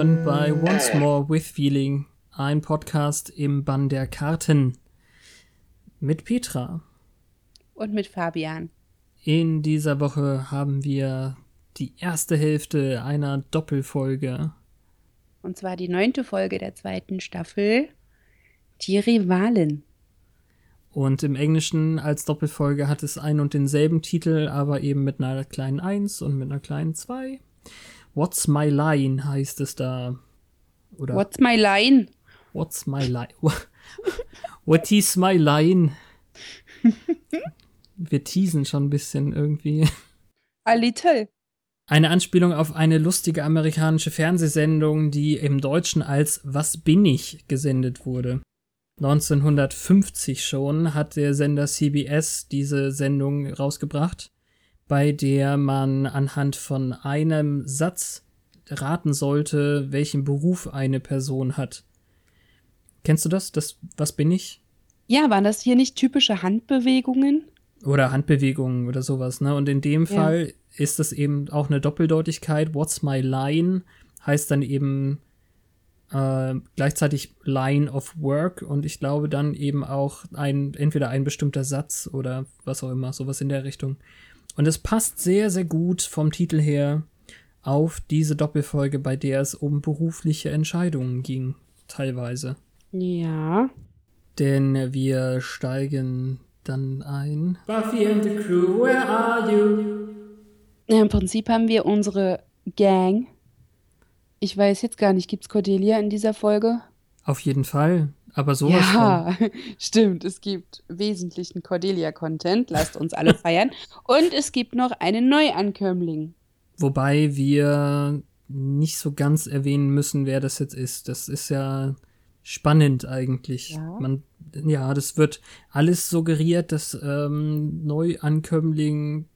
willkommen bei Once More with Feeling, ein Podcast im Bann der Karten mit Petra. Und mit Fabian. In dieser Woche haben wir die erste Hälfte einer Doppelfolge. Und zwar die neunte Folge der zweiten Staffel, die Rivalen. Und im Englischen als Doppelfolge hat es einen und denselben Titel, aber eben mit einer kleinen 1 und mit einer kleinen 2. What's My Line heißt es da. Oder What's My Line? What's My Line? What is my line? Wir teasen schon ein bisschen irgendwie. A little. Eine Anspielung auf eine lustige amerikanische Fernsehsendung, die im Deutschen als Was bin ich gesendet wurde. 1950 schon hat der Sender CBS diese Sendung rausgebracht, bei der man anhand von einem Satz raten sollte, welchen Beruf eine Person hat. Kennst du das? Das Was bin ich? Ja, waren das hier nicht typische Handbewegungen? Oder Handbewegungen oder sowas, ne? Und in dem ja. Fall ist das eben auch eine Doppeldeutigkeit. What's my line heißt dann eben äh, gleichzeitig Line of Work und ich glaube dann eben auch ein, entweder ein bestimmter Satz oder was auch immer, sowas in der Richtung. Und es passt sehr, sehr gut vom Titel her auf diese Doppelfolge, bei der es um berufliche Entscheidungen ging, teilweise. Ja. Denn wir steigen dann ein. Buffy and the crew, where are you? Ja, Im Prinzip haben wir unsere Gang ich weiß jetzt gar nicht, gibt es Cordelia in dieser Folge? Auf jeden Fall, aber sowas ja, von. stimmt. Es gibt wesentlichen Cordelia-Content. Lasst uns alle feiern. Und es gibt noch einen Neuankömmling. Wobei wir nicht so ganz erwähnen müssen, wer das jetzt ist. Das ist ja spannend eigentlich. Ja, Man, ja das wird alles suggeriert, dass ähm, Neuankömmling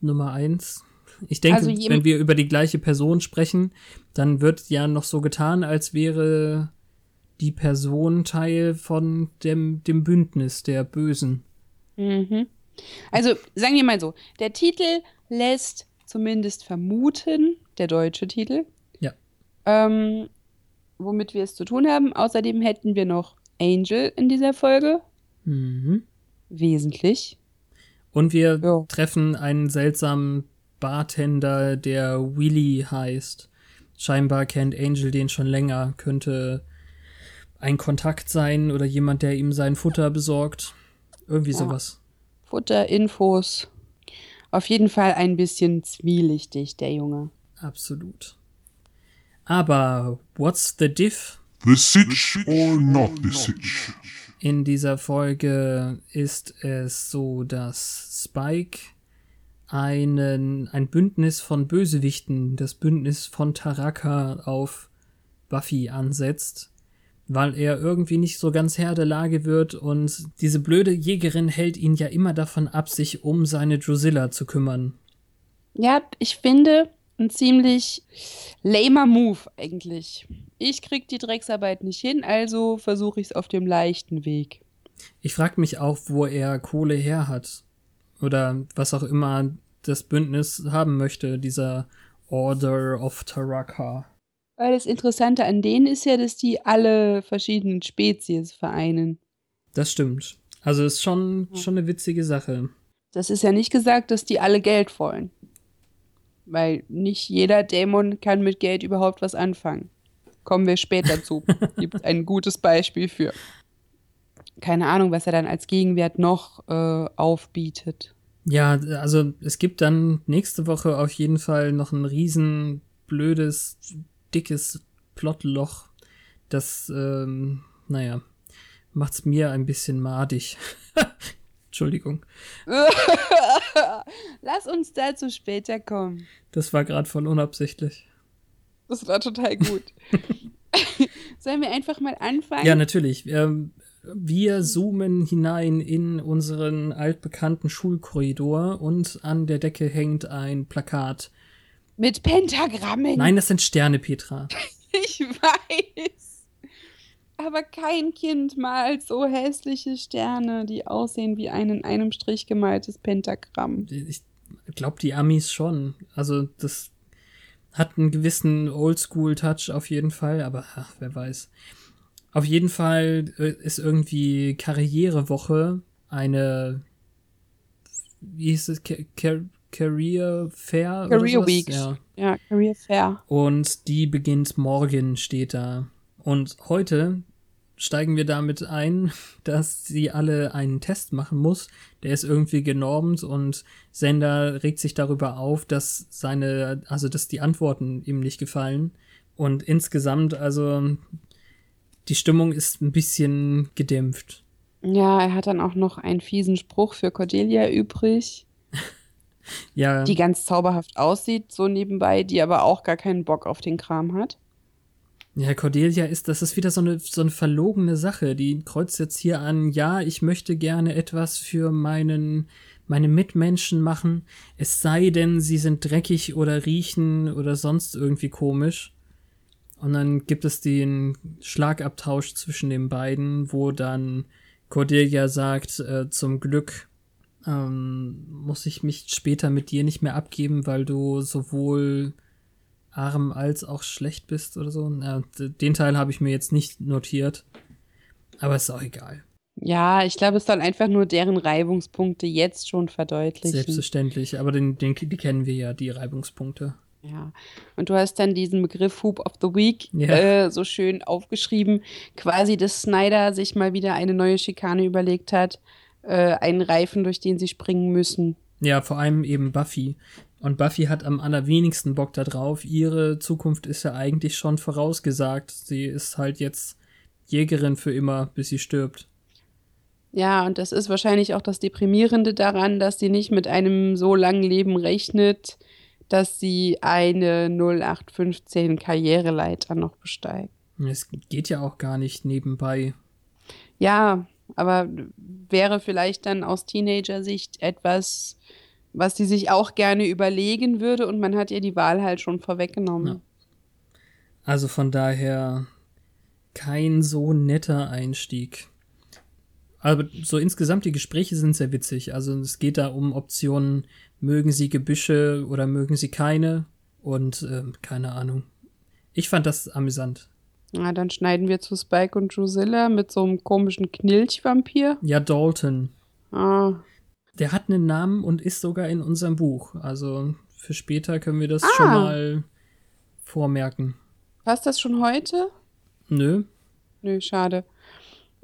Nummer eins ich denke, also wenn wir über die gleiche Person sprechen, dann wird ja noch so getan, als wäre die Person Teil von dem, dem Bündnis der Bösen. Mhm. Also sagen wir mal so, der Titel lässt zumindest vermuten, der deutsche Titel, ja. ähm, womit wir es zu tun haben. Außerdem hätten wir noch Angel in dieser Folge. Mhm. Wesentlich. Und wir ja. treffen einen seltsamen Bartender, der Willy heißt. Scheinbar kennt Angel den schon länger, könnte ein Kontakt sein oder jemand, der ihm sein Futter besorgt. Irgendwie ja. sowas. Futter, Infos. Auf jeden Fall ein bisschen zwielichtig, der Junge. Absolut. Aber what's the diff? The sitch or not the sitch? In dieser Folge ist es so, dass Spike einen, ein Bündnis von Bösewichten, das Bündnis von Taraka auf Buffy ansetzt, weil er irgendwie nicht so ganz Herr der Lage wird und diese blöde Jägerin hält ihn ja immer davon ab, sich um seine Drusilla zu kümmern. Ja, ich finde, ein ziemlich lamer Move eigentlich. Ich krieg die Drecksarbeit nicht hin, also versuche ich es auf dem leichten Weg. Ich frage mich auch, wo er Kohle her hat oder was auch immer das Bündnis haben möchte, dieser Order of Taraka. Weil das Interessante an denen ist ja, dass die alle verschiedenen Spezies vereinen. Das stimmt. Also ist schon, schon eine witzige Sache. Das ist ja nicht gesagt, dass die alle Geld wollen. Weil nicht jeder Dämon kann mit Geld überhaupt was anfangen. Kommen wir später zu. Gibt ein gutes Beispiel für keine Ahnung, was er dann als Gegenwert noch äh, aufbietet. Ja, also es gibt dann nächste Woche auf jeden Fall noch ein riesen blödes, dickes Plotloch. Das, ähm, naja, macht's mir ein bisschen madig. Entschuldigung. Lass uns dazu später kommen. Das war gerade voll unabsichtlich. Das war total gut. Sollen wir einfach mal anfangen? Ja, natürlich. Ähm, wir zoomen hinein in unseren altbekannten Schulkorridor und an der Decke hängt ein Plakat. Mit Pentagrammen. Nein, das sind Sterne, Petra. ich weiß. Aber kein Kind malt so hässliche Sterne, die aussehen wie ein in einem Strich gemaltes Pentagramm. Ich glaube, die Amis schon. Also, das hat einen gewissen Oldschool-Touch auf jeden Fall, aber ach, wer weiß. Auf jeden Fall äh, ist irgendwie Karrierewoche eine, wie hieß es, Career Fair? Career Week. Ja. ja, Career Fair. Und die beginnt morgen, steht da. Und heute steigen wir damit ein, dass sie alle einen Test machen muss. Der ist irgendwie genormt und Sender regt sich darüber auf, dass seine, also dass die Antworten ihm nicht gefallen. Und insgesamt, also die Stimmung ist ein bisschen gedämpft. Ja, er hat dann auch noch einen fiesen Spruch für Cordelia übrig. Ja. Die ganz zauberhaft aussieht, so nebenbei, die aber auch gar keinen Bock auf den Kram hat. Ja, Cordelia ist, das ist wieder so eine, so eine verlogene Sache. Die kreuzt jetzt hier an, ja, ich möchte gerne etwas für meinen, meine Mitmenschen machen. Es sei denn, sie sind dreckig oder riechen oder sonst irgendwie komisch. Und dann gibt es den Schlagabtausch zwischen den beiden, wo dann Cordelia sagt, äh, zum Glück ähm, muss ich mich später mit dir nicht mehr abgeben, weil du sowohl arm als auch schlecht bist oder so. Ja, den Teil habe ich mir jetzt nicht notiert. Aber ist auch egal. Ja, ich glaube, es soll einfach nur deren Reibungspunkte jetzt schon verdeutlichen. Selbstverständlich, aber den, den, die kennen wir ja, die Reibungspunkte. Ja, und du hast dann diesen Begriff Hoop of the Week ja. äh, so schön aufgeschrieben, quasi, dass Snyder sich mal wieder eine neue Schikane überlegt hat, äh, einen Reifen, durch den sie springen müssen. Ja, vor allem eben Buffy. Und Buffy hat am allerwenigsten Bock da drauf. Ihre Zukunft ist ja eigentlich schon vorausgesagt. Sie ist halt jetzt Jägerin für immer, bis sie stirbt. Ja, und das ist wahrscheinlich auch das Deprimierende daran, dass sie nicht mit einem so langen Leben rechnet, dass sie eine 0815 Karriereleiter noch besteigt. Es geht ja auch gar nicht nebenbei. Ja, aber wäre vielleicht dann aus Teenager-Sicht etwas was sie sich auch gerne überlegen würde und man hat ihr die Wahl halt schon vorweggenommen. Ja. Also von daher kein so netter Einstieg. Aber so insgesamt die Gespräche sind sehr witzig. Also es geht da um Optionen, mögen sie Gebüsche oder mögen sie keine und äh, keine Ahnung. Ich fand das amüsant. Na, dann schneiden wir zu Spike und Drusilla mit so einem komischen Knilchvampir. Ja, Dalton. Ah, der hat einen Namen und ist sogar in unserem Buch. Also für später können wir das ah. schon mal vormerken. Passt das schon heute? Nö. Nö, schade.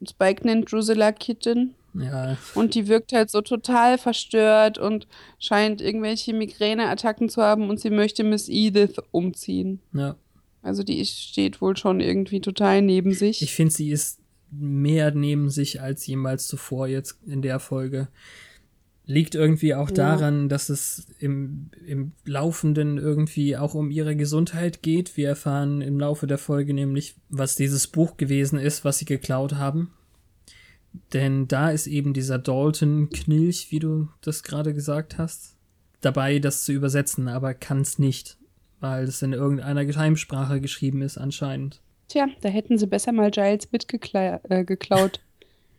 Spike nennt Drusilla Kitten. Ja. Und die wirkt halt so total verstört und scheint irgendwelche Migräneattacken zu haben und sie möchte Miss Edith umziehen. Ja. Also die steht wohl schon irgendwie total neben sich. Ich finde, sie ist mehr neben sich als jemals zuvor jetzt in der Folge. Liegt irgendwie auch ja. daran, dass es im, im Laufenden irgendwie auch um ihre Gesundheit geht. Wir erfahren im Laufe der Folge nämlich, was dieses Buch gewesen ist, was sie geklaut haben. Denn da ist eben dieser Dalton Knilch, wie du das gerade gesagt hast, dabei, das zu übersetzen, aber kann es nicht, weil es in irgendeiner Geheimsprache geschrieben ist anscheinend. Tja, da hätten sie besser mal Giles mitgeklaut. Äh,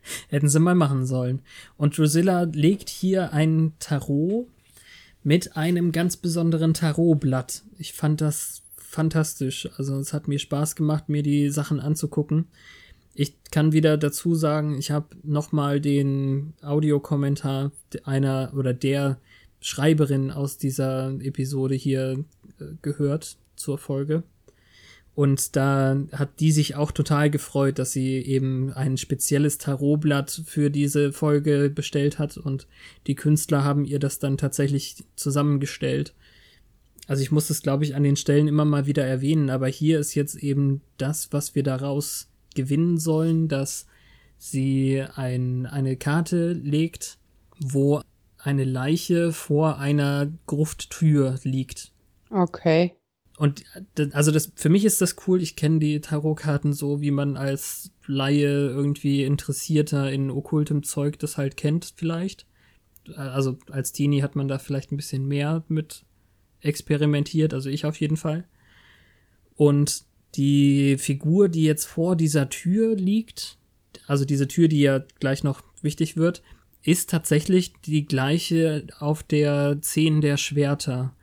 Hätten sie mal machen sollen. Und Drusilla legt hier ein Tarot mit einem ganz besonderen Tarotblatt. Ich fand das fantastisch. Also es hat mir Spaß gemacht, mir die Sachen anzugucken. Ich kann wieder dazu sagen, ich habe nochmal den Audiokommentar einer oder der Schreiberin aus dieser Episode hier äh, gehört zur Folge. Und da hat die sich auch total gefreut, dass sie eben ein spezielles Tarotblatt für diese Folge bestellt hat und die Künstler haben ihr das dann tatsächlich zusammengestellt. Also ich muss das, glaube ich, an den Stellen immer mal wieder erwähnen, aber hier ist jetzt eben das, was wir daraus gewinnen sollen, dass sie ein, eine Karte legt, wo eine Leiche vor einer Grufttür liegt. Okay. Und also das für mich ist das cool. Ich kenne die Tarotkarten so, wie man als Laie irgendwie Interessierter in okkultem Zeug das halt kennt, vielleicht. Also als Teenie hat man da vielleicht ein bisschen mehr mit experimentiert, also ich auf jeden Fall. Und die Figur, die jetzt vor dieser Tür liegt, also diese Tür, die ja gleich noch wichtig wird, ist tatsächlich die gleiche auf der Zehn der Schwerter.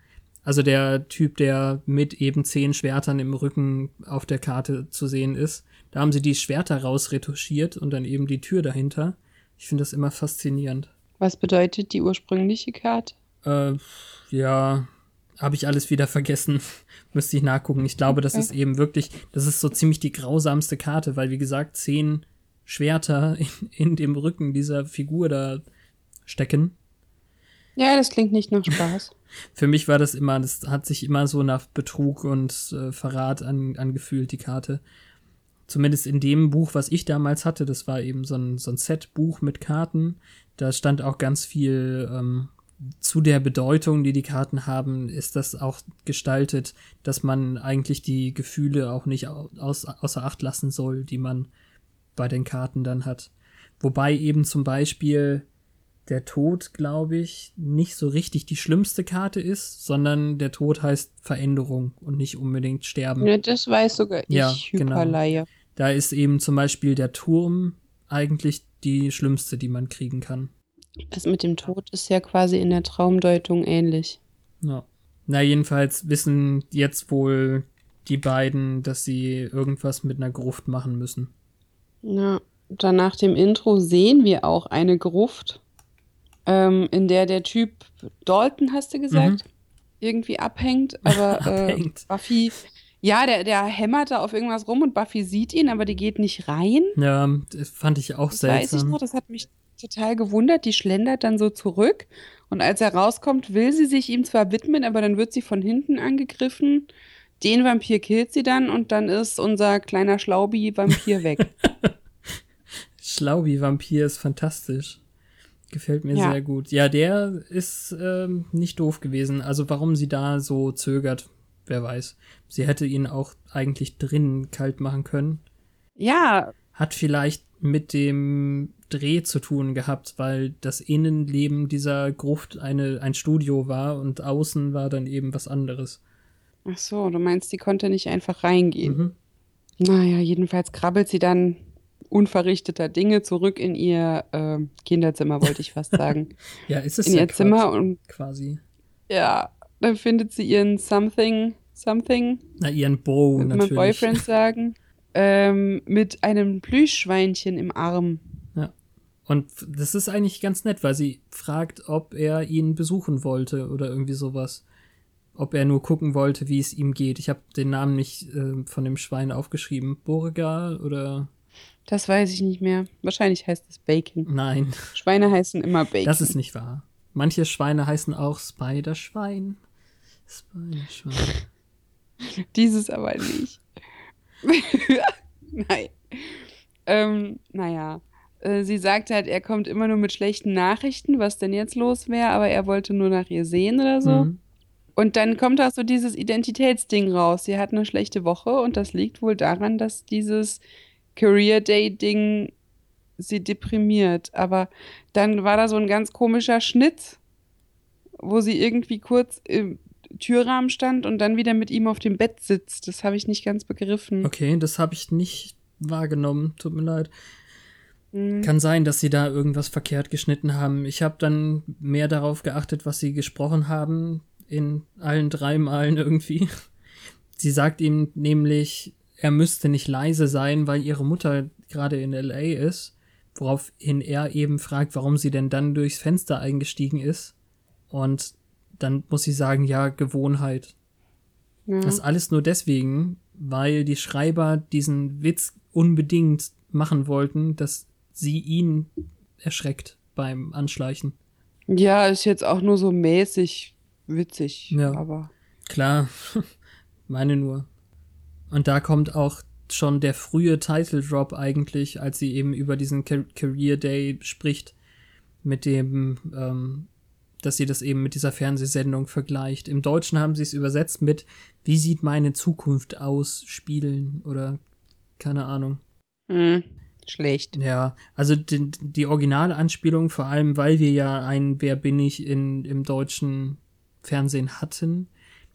Also der Typ, der mit eben zehn Schwertern im Rücken auf der Karte zu sehen ist. Da haben sie die Schwerter rausretuschiert und dann eben die Tür dahinter. Ich finde das immer faszinierend. Was bedeutet die ursprüngliche Karte? Äh, ja, habe ich alles wieder vergessen. Müsste ich nachgucken. Ich glaube, das ist eben wirklich, das ist so ziemlich die grausamste Karte, weil wie gesagt, zehn Schwerter in, in dem Rücken dieser Figur da stecken. Ja, das klingt nicht nach Spaß. Für mich war das immer, das hat sich immer so nach Betrug und äh, Verrat an, angefühlt, die Karte. Zumindest in dem Buch, was ich damals hatte, das war eben so ein, so ein Set-Buch mit Karten. Da stand auch ganz viel ähm, zu der Bedeutung, die die Karten haben, ist das auch gestaltet, dass man eigentlich die Gefühle auch nicht aus, außer Acht lassen soll, die man bei den Karten dann hat. Wobei eben zum Beispiel der Tod, glaube ich, nicht so richtig die schlimmste Karte ist, sondern der Tod heißt Veränderung und nicht unbedingt Sterben. Ja, das weiß sogar ich, ja, Hyperleihe. Genau. Da ist eben zum Beispiel der Turm eigentlich die schlimmste, die man kriegen kann. Das mit dem Tod ist ja quasi in der Traumdeutung ähnlich. Ja. Na, jedenfalls wissen jetzt wohl die beiden, dass sie irgendwas mit einer Gruft machen müssen. Ja, dann nach dem Intro sehen wir auch eine Gruft, ähm, in der der Typ Dalton, hast du gesagt, mhm. irgendwie abhängt, aber abhängt. Äh, Buffy, ja, der, der hämmert da auf irgendwas rum und Buffy sieht ihn, aber die geht nicht rein. Ja, das fand ich auch das seltsam. Weiß ich noch, das hat mich total gewundert. Die schlendert dann so zurück und als er rauskommt, will sie sich ihm zwar widmen, aber dann wird sie von hinten angegriffen. Den Vampir killt sie dann und dann ist unser kleiner Schlaubi-Vampir weg. Schlaubi-Vampir ist fantastisch. Gefällt mir ja. sehr gut. Ja, der ist ähm, nicht doof gewesen. Also warum sie da so zögert, wer weiß. Sie hätte ihn auch eigentlich drinnen kalt machen können. Ja. Hat vielleicht mit dem Dreh zu tun gehabt, weil das Innenleben dieser Gruft eine, ein Studio war und außen war dann eben was anderes. Ach so, du meinst, die konnte nicht einfach reingehen. Mhm. Naja, jedenfalls krabbelt sie dann unverrichteter Dinge zurück in ihr äh, Kinderzimmer, wollte ich fast sagen. ja, ist es in ja ihr Quatsch, Zimmer und quasi. Ja, dann findet sie ihren Something, Something. Na, ihren Bow natürlich. Mein Boyfriend sagen. Ähm, mit einem Plüschschweinchen im Arm. Ja. Und das ist eigentlich ganz nett, weil sie fragt, ob er ihn besuchen wollte oder irgendwie sowas. Ob er nur gucken wollte, wie es ihm geht. Ich habe den Namen nicht äh, von dem Schwein aufgeschrieben. Borgal oder das weiß ich nicht mehr. Wahrscheinlich heißt es Bacon. Nein. Schweine heißen immer Bacon. Das ist nicht wahr. Manche Schweine heißen auch Spiderschwein. Spiderschwein. Dieses aber nicht. Nein. Ähm, naja. Äh, sie sagt halt, er kommt immer nur mit schlechten Nachrichten, was denn jetzt los wäre, aber er wollte nur nach ihr sehen oder so. Mhm. Und dann kommt auch so dieses Identitätsding raus. Sie hat eine schlechte Woche und das liegt wohl daran, dass dieses Career Day Ding sie deprimiert. Aber dann war da so ein ganz komischer Schnitt, wo sie irgendwie kurz im Türrahmen stand und dann wieder mit ihm auf dem Bett sitzt. Das habe ich nicht ganz begriffen. Okay, das habe ich nicht wahrgenommen. Tut mir leid. Mhm. Kann sein, dass sie da irgendwas verkehrt geschnitten haben. Ich habe dann mehr darauf geachtet, was sie gesprochen haben in allen drei Malen irgendwie. Sie sagt ihm nämlich, er müsste nicht leise sein, weil ihre Mutter gerade in LA ist, woraufhin er eben fragt, warum sie denn dann durchs Fenster eingestiegen ist. Und dann muss sie sagen, ja, Gewohnheit. Ja. Das alles nur deswegen, weil die Schreiber diesen Witz unbedingt machen wollten, dass sie ihn erschreckt beim Anschleichen. Ja, ist jetzt auch nur so mäßig witzig, ja. aber. Klar, meine nur. Und da kommt auch schon der frühe Title Drop eigentlich, als sie eben über diesen Career Day spricht, mit dem, ähm, dass sie das eben mit dieser Fernsehsendung vergleicht. Im Deutschen haben sie es übersetzt mit Wie sieht meine Zukunft aus? Spielen oder keine Ahnung. Hm, schlecht. Ja, also die, die originale Anspielung, vor allem weil wir ja ein Wer bin ich in, im deutschen Fernsehen hatten,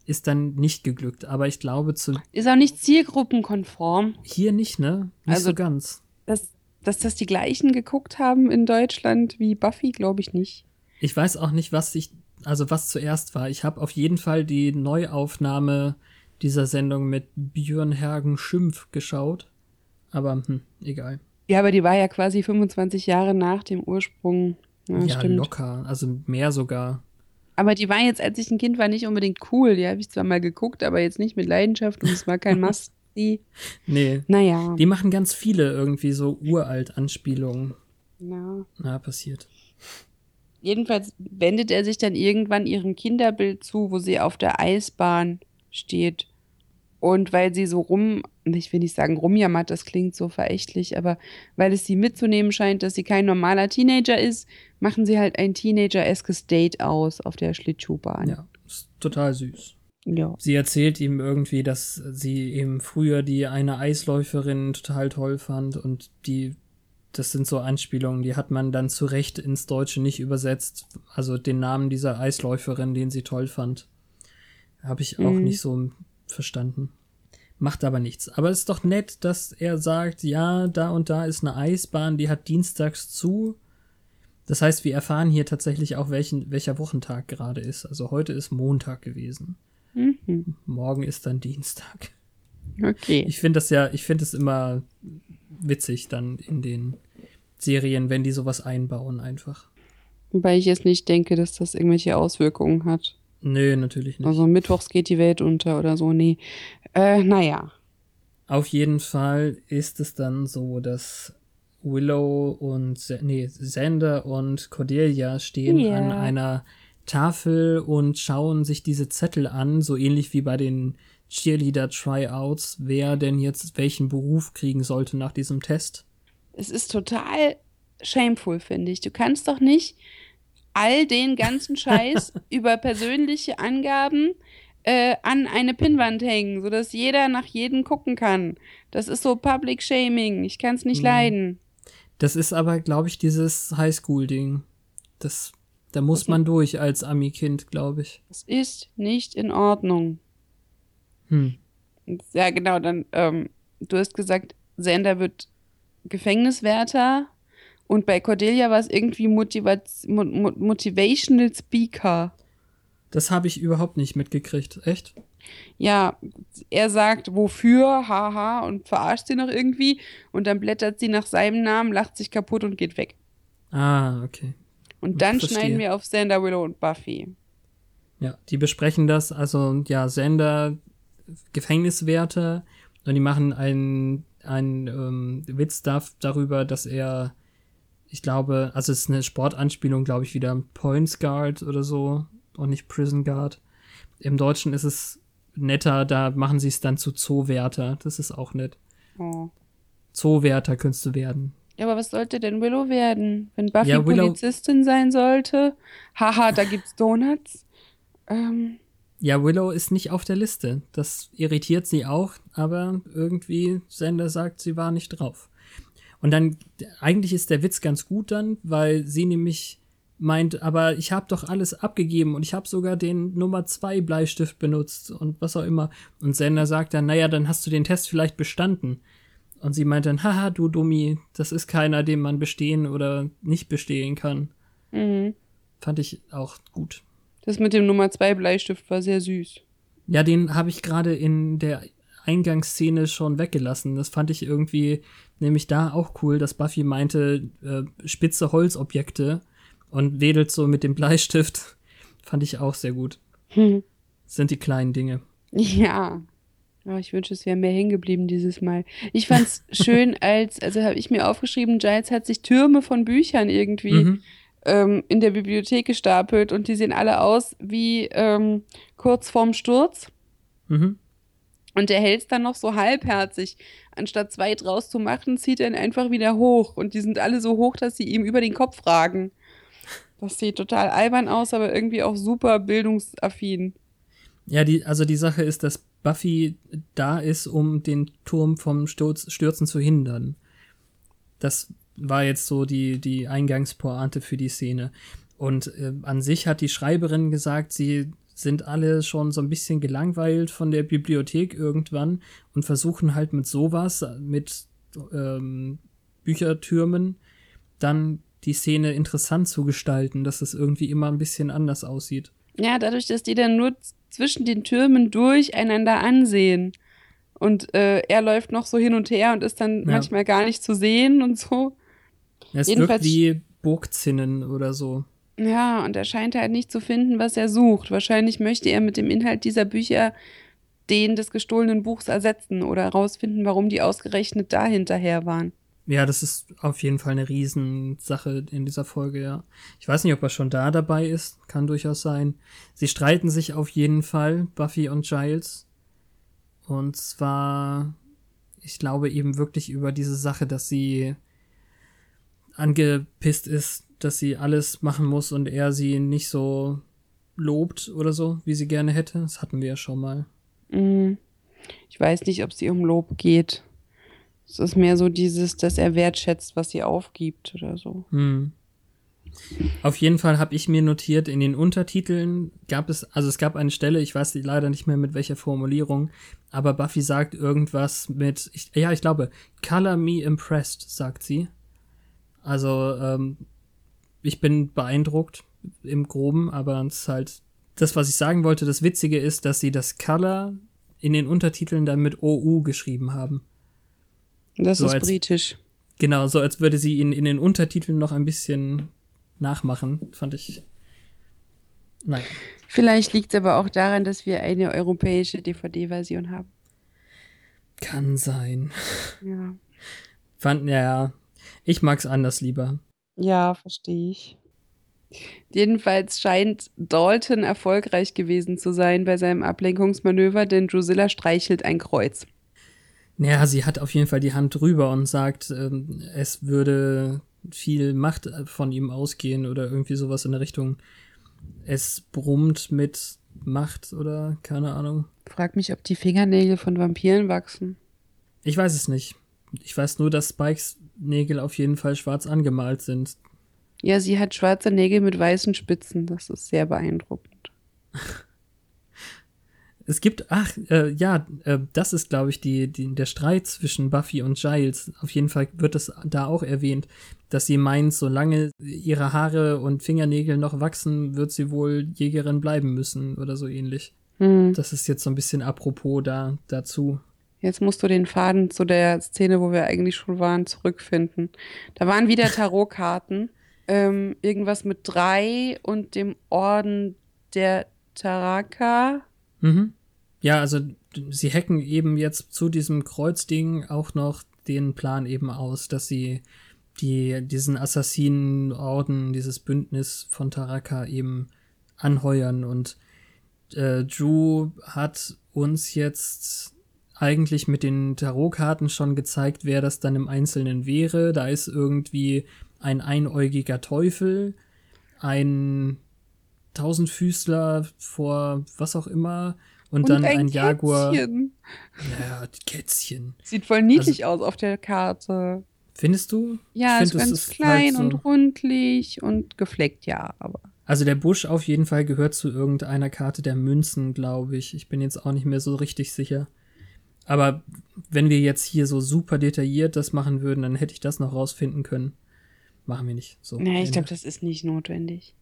ist dann nicht geglückt. Aber ich glaube zu. Ist auch nicht zielgruppenkonform. Hier nicht, ne? Nicht also, so ganz. Dass, dass das die gleichen geguckt haben in Deutschland wie Buffy, glaube ich nicht. Ich weiß auch nicht, was sich also was zuerst war. Ich habe auf jeden Fall die Neuaufnahme dieser Sendung mit Björn Hergen Schimpf geschaut. Aber hm, egal. Ja, aber die war ja quasi 25 Jahre nach dem Ursprung. Ja, ja locker. Also mehr sogar. Aber die war jetzt, als ich ein Kind war, nicht unbedingt cool. Die habe ich zwar mal geguckt, aber jetzt nicht mit Leidenschaft und es war kein Must. nee. Naja. Die machen ganz viele irgendwie so uralt Anspielungen. Ja. Na, passiert. Jedenfalls wendet er sich dann irgendwann ihrem Kinderbild zu, wo sie auf der Eisbahn steht. Und weil sie so rum, ich will nicht sagen rumjammert, das klingt so verächtlich, aber weil es sie mitzunehmen scheint, dass sie kein normaler Teenager ist, machen sie halt ein Teenager-eskes Date aus auf der Schlittschuhbahn. Ja, ist total süß. Ja. Sie erzählt ihm irgendwie, dass sie eben früher die eine Eisläuferin total toll fand und die das sind so Anspielungen, die hat man dann zu Recht ins Deutsche nicht übersetzt. Also den Namen dieser Eisläuferin, den sie toll fand, habe ich auch mhm. nicht so verstanden. Macht aber nichts. Aber es ist doch nett, dass er sagt, ja, da und da ist eine Eisbahn, die hat dienstags zu. Das heißt, wir erfahren hier tatsächlich auch, welchen, welcher Wochentag gerade ist. Also heute ist Montag gewesen. Mhm. Morgen ist dann Dienstag. Okay. Ich finde das ja, ich finde es immer witzig dann in den Serien, wenn die sowas einbauen einfach. Wobei ich jetzt nicht denke, dass das irgendwelche Auswirkungen hat. Nö, natürlich nicht. Also mittwochs geht die Welt unter oder so, nee. Äh, naja. Auf jeden Fall ist es dann so, dass Willow und nee, Xander und Cordelia stehen yeah. an einer Tafel und schauen sich diese Zettel an, so ähnlich wie bei den Cheerleader-Tryouts, wer denn jetzt welchen Beruf kriegen sollte nach diesem Test es ist total shameful, finde ich. Du kannst doch nicht all den ganzen Scheiß über persönliche Angaben äh, an eine Pinnwand hängen, sodass jeder nach jedem gucken kann. Das ist so Public Shaming. Ich kann es nicht mhm. leiden. Das ist aber, glaube ich, dieses Highschool-Ding. Das, da muss das man durch als Ami-Kind, glaube ich. Das ist nicht in Ordnung. Hm. Ja, genau, dann, ähm, du hast gesagt, Sender wird Gefängniswärter und bei Cordelia war es irgendwie Motivat Motivational Speaker. Das habe ich überhaupt nicht mitgekriegt, echt? Ja, er sagt, wofür, haha, und verarscht sie noch irgendwie. Und dann blättert sie nach seinem Namen, lacht sich kaputt und geht weg. Ah, okay. Und dann schneiden wir auf Sander, Willow und Buffy. Ja, die besprechen das. Also, ja, Sander, Gefängniswärter, und die machen einen ein ähm, Witz darf, darüber, dass er, ich glaube, also es ist eine Sportanspielung, glaube ich, wieder Points Guard oder so und nicht Prison Guard. Im Deutschen ist es netter, da machen sie es dann zu Zoowärter. Das ist auch nett. Oh. Zoowärter könntest du werden. Ja, aber was sollte denn Willow werden? Wenn Buffy ja, Polizistin sein sollte? Haha, da gibt's Donuts. Ähm. Ja, Willow ist nicht auf der Liste. Das irritiert sie auch, aber irgendwie Sender sagt, sie war nicht drauf. Und dann, eigentlich ist der Witz ganz gut dann, weil sie nämlich meint, aber ich habe doch alles abgegeben und ich habe sogar den Nummer 2 Bleistift benutzt und was auch immer. Und Sender sagt dann, naja, dann hast du den Test vielleicht bestanden. Und sie meint dann, haha, du Dummi, das ist keiner, den man bestehen oder nicht bestehen kann. Mhm. Fand ich auch gut. Das mit dem Nummer 2 Bleistift war sehr süß. Ja, den habe ich gerade in der Eingangsszene schon weggelassen. Das fand ich irgendwie nämlich da auch cool, dass Buffy meinte, äh, spitze Holzobjekte und wedelt so mit dem Bleistift. Fand ich auch sehr gut. Hm. Sind die kleinen Dinge. Ja. Oh, ich wünsche, es wäre mehr hängen geblieben dieses Mal. Ich fand es schön, als, also habe ich mir aufgeschrieben, Giles hat sich Türme von Büchern irgendwie mhm ähm, in der Bibliothek gestapelt und die sehen alle aus wie ähm, kurz vorm Sturz. Mhm. Und der hält es dann noch so halbherzig. Anstatt zwei draus zu machen, zieht er ihn einfach wieder hoch. Und die sind alle so hoch, dass sie ihm über den Kopf ragen. Das sieht total albern aus, aber irgendwie auch super bildungsaffin. Ja, die, also die Sache ist, dass Buffy da ist, um den Turm vom Sturz, Stürzen zu hindern. Das war jetzt so die, die Eingangspointe für die Szene. Und äh, an sich hat die Schreiberin gesagt, sie sind alle schon so ein bisschen gelangweilt von der Bibliothek irgendwann und versuchen halt mit sowas, mit ähm, Büchertürmen, dann die Szene interessant zu gestalten, dass es irgendwie immer ein bisschen anders aussieht. Ja, dadurch, dass die dann nur zwischen den Türmen durcheinander ansehen. Und äh, er läuft noch so hin und her und ist dann ja. manchmal gar nicht zu sehen und so. Es Jedenfalls, wirkt wie Burgzinnen oder so. Ja, und er scheint halt nicht zu finden, was er sucht. Wahrscheinlich möchte er mit dem Inhalt dieser Bücher den des gestohlenen Buchs ersetzen oder herausfinden, warum die ausgerechnet da hinterher waren. Ja, das ist auf jeden Fall eine Riesensache in dieser Folge, ja. Ich weiß nicht, ob er schon da dabei ist, kann durchaus sein. Sie streiten sich auf jeden Fall, Buffy und Giles. Und zwar, ich glaube eben wirklich über diese Sache, dass sie angepisst ist, dass sie alles machen muss und er sie nicht so lobt oder so, wie sie gerne hätte. Das hatten wir ja schon mal. Mhm. Ich weiß nicht, ob es ihr um Lob geht. Es ist mehr so dieses, dass er wertschätzt, was sie aufgibt oder so. Hm. Auf jeden Fall habe ich mir notiert, in den Untertiteln gab es, also es gab eine Stelle, ich weiß leider nicht mehr mit welcher Formulierung, aber Buffy sagt irgendwas mit, ich, ja, ich glaube, Color me impressed, sagt sie. Also, ähm, ich bin beeindruckt im Groben, aber es ist halt das, was ich sagen wollte, das Witzige ist, dass sie das Color in den Untertiteln dann mit OU geschrieben haben. Das so ist als, britisch. Genau, so als würde sie ihn in den Untertiteln noch ein bisschen nachmachen, fand ich. Nein. Vielleicht liegt es aber auch daran, dass wir eine europäische DVD-Version haben. Kann sein. Ja. Fand, ja, ich mag's anders lieber. Ja, verstehe ich. Jedenfalls scheint Dalton erfolgreich gewesen zu sein bei seinem Ablenkungsmanöver, denn Drusilla streichelt ein Kreuz. Naja, sie hat auf jeden Fall die Hand drüber und sagt, ähm, es würde viel Macht von ihm ausgehen oder irgendwie sowas in der Richtung. Es brummt mit Macht oder keine Ahnung. Frag mich, ob die Fingernägel von Vampiren wachsen. Ich weiß es nicht. Ich weiß nur, dass Spikes Nägel auf jeden Fall schwarz angemalt sind. Ja, sie hat schwarze Nägel mit weißen Spitzen. Das ist sehr beeindruckend. Es gibt, ach, äh, ja, äh, das ist, glaube ich, die, die, der Streit zwischen Buffy und Giles. Auf jeden Fall wird es da auch erwähnt, dass sie meint, solange ihre Haare und Fingernägel noch wachsen, wird sie wohl Jägerin bleiben müssen oder so ähnlich. Hm. Das ist jetzt so ein bisschen apropos da, dazu. Jetzt musst du den Faden zu der Szene, wo wir eigentlich schon waren, zurückfinden. Da waren wieder Tarotkarten. ähm, irgendwas mit drei und dem Orden der Taraka. Mhm. Ja, also sie hacken eben jetzt zu diesem Kreuzding auch noch den Plan eben aus, dass sie die, diesen Assassinenorden, dieses Bündnis von Taraka eben anheuern und äh, Drew hat uns jetzt eigentlich mit den Tarotkarten schon gezeigt, wer das dann im Einzelnen wäre. Da ist irgendwie ein einäugiger Teufel, ein Tausendfüßler vor was auch immer und, und dann ein, ein Jaguar. Kätzchen. Ja, Kätzchen. Sieht voll niedlich also, aus auf der Karte. Findest du? Ja, ist ganz ist klein halt so und rundlich und gefleckt, ja, aber. Also der Busch auf jeden Fall gehört zu irgendeiner Karte der Münzen, glaube ich. Ich bin jetzt auch nicht mehr so richtig sicher. Aber wenn wir jetzt hier so super detailliert das machen würden, dann hätte ich das noch rausfinden können. Machen wir nicht. So. Nee, ich glaube, das ist nicht notwendig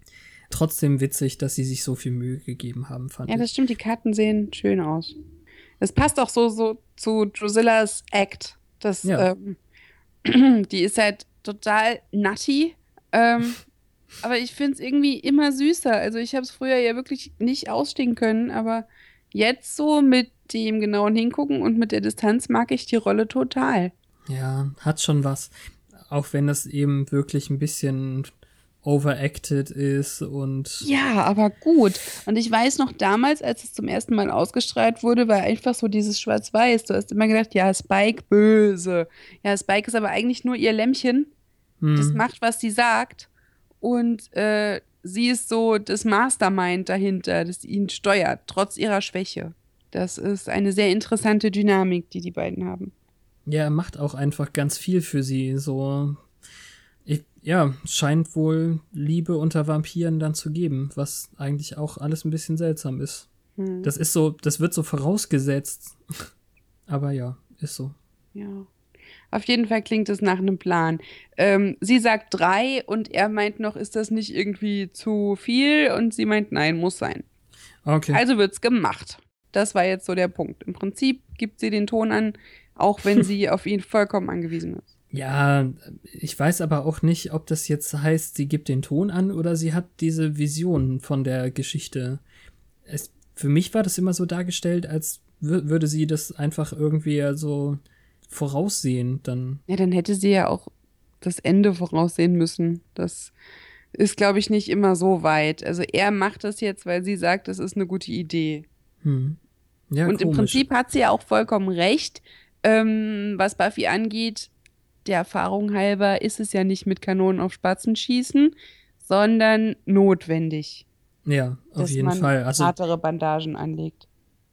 trotzdem witzig, dass sie sich so viel Mühe gegeben haben, fand Ja, das stimmt, die Karten sehen schön aus. Es passt auch so, so zu Drusillas Act. Das, ja. ähm, die ist halt total nutty. Ähm, aber ich finde es irgendwie immer süßer. Also ich habe es früher ja wirklich nicht ausstehen können, aber jetzt so mit dem genauen Hingucken und mit der Distanz mag ich die Rolle total. Ja, hat schon was. Auch wenn das eben wirklich ein bisschen overacted ist und. Ja, aber gut. Und ich weiß noch damals, als es zum ersten Mal ausgestrahlt wurde, war einfach so dieses Schwarz-Weiß. Du hast immer gedacht, ja, Spike böse. Ja, Spike ist aber eigentlich nur ihr Lämmchen. Hm. Das macht, was sie sagt. Und äh, sie ist so das Mastermind dahinter, das ihn steuert, trotz ihrer Schwäche. Das ist eine sehr interessante Dynamik, die die beiden haben. Ja, er macht auch einfach ganz viel für sie. So, ja, scheint wohl Liebe unter Vampiren dann zu geben, was eigentlich auch alles ein bisschen seltsam ist. Hm. Das ist so, das wird so vorausgesetzt. Aber ja, ist so. Ja. Auf jeden Fall klingt es nach einem Plan. Ähm, sie sagt drei und er meint noch, ist das nicht irgendwie zu viel? Und sie meint, nein, muss sein. Okay. Also wird's gemacht. Das war jetzt so der Punkt. Im Prinzip gibt sie den Ton an, auch wenn sie auf ihn vollkommen angewiesen ist. Ja, ich weiß aber auch nicht, ob das jetzt heißt, sie gibt den Ton an oder sie hat diese Vision von der Geschichte. Es, für mich war das immer so dargestellt, als würde sie das einfach irgendwie so voraussehen. Dann. Ja, dann hätte sie ja auch das Ende voraussehen müssen. Das ist, glaube ich, nicht immer so weit. Also er macht das jetzt, weil sie sagt, das ist eine gute Idee. Hm. Ja, Und komisch. im Prinzip hat sie ja auch vollkommen recht, ähm, was Buffy angeht der Erfahrung halber ist es ja nicht mit Kanonen auf Spatzen schießen, sondern notwendig. Ja, auf jeden Fall. Also hartere Bandagen anlegt.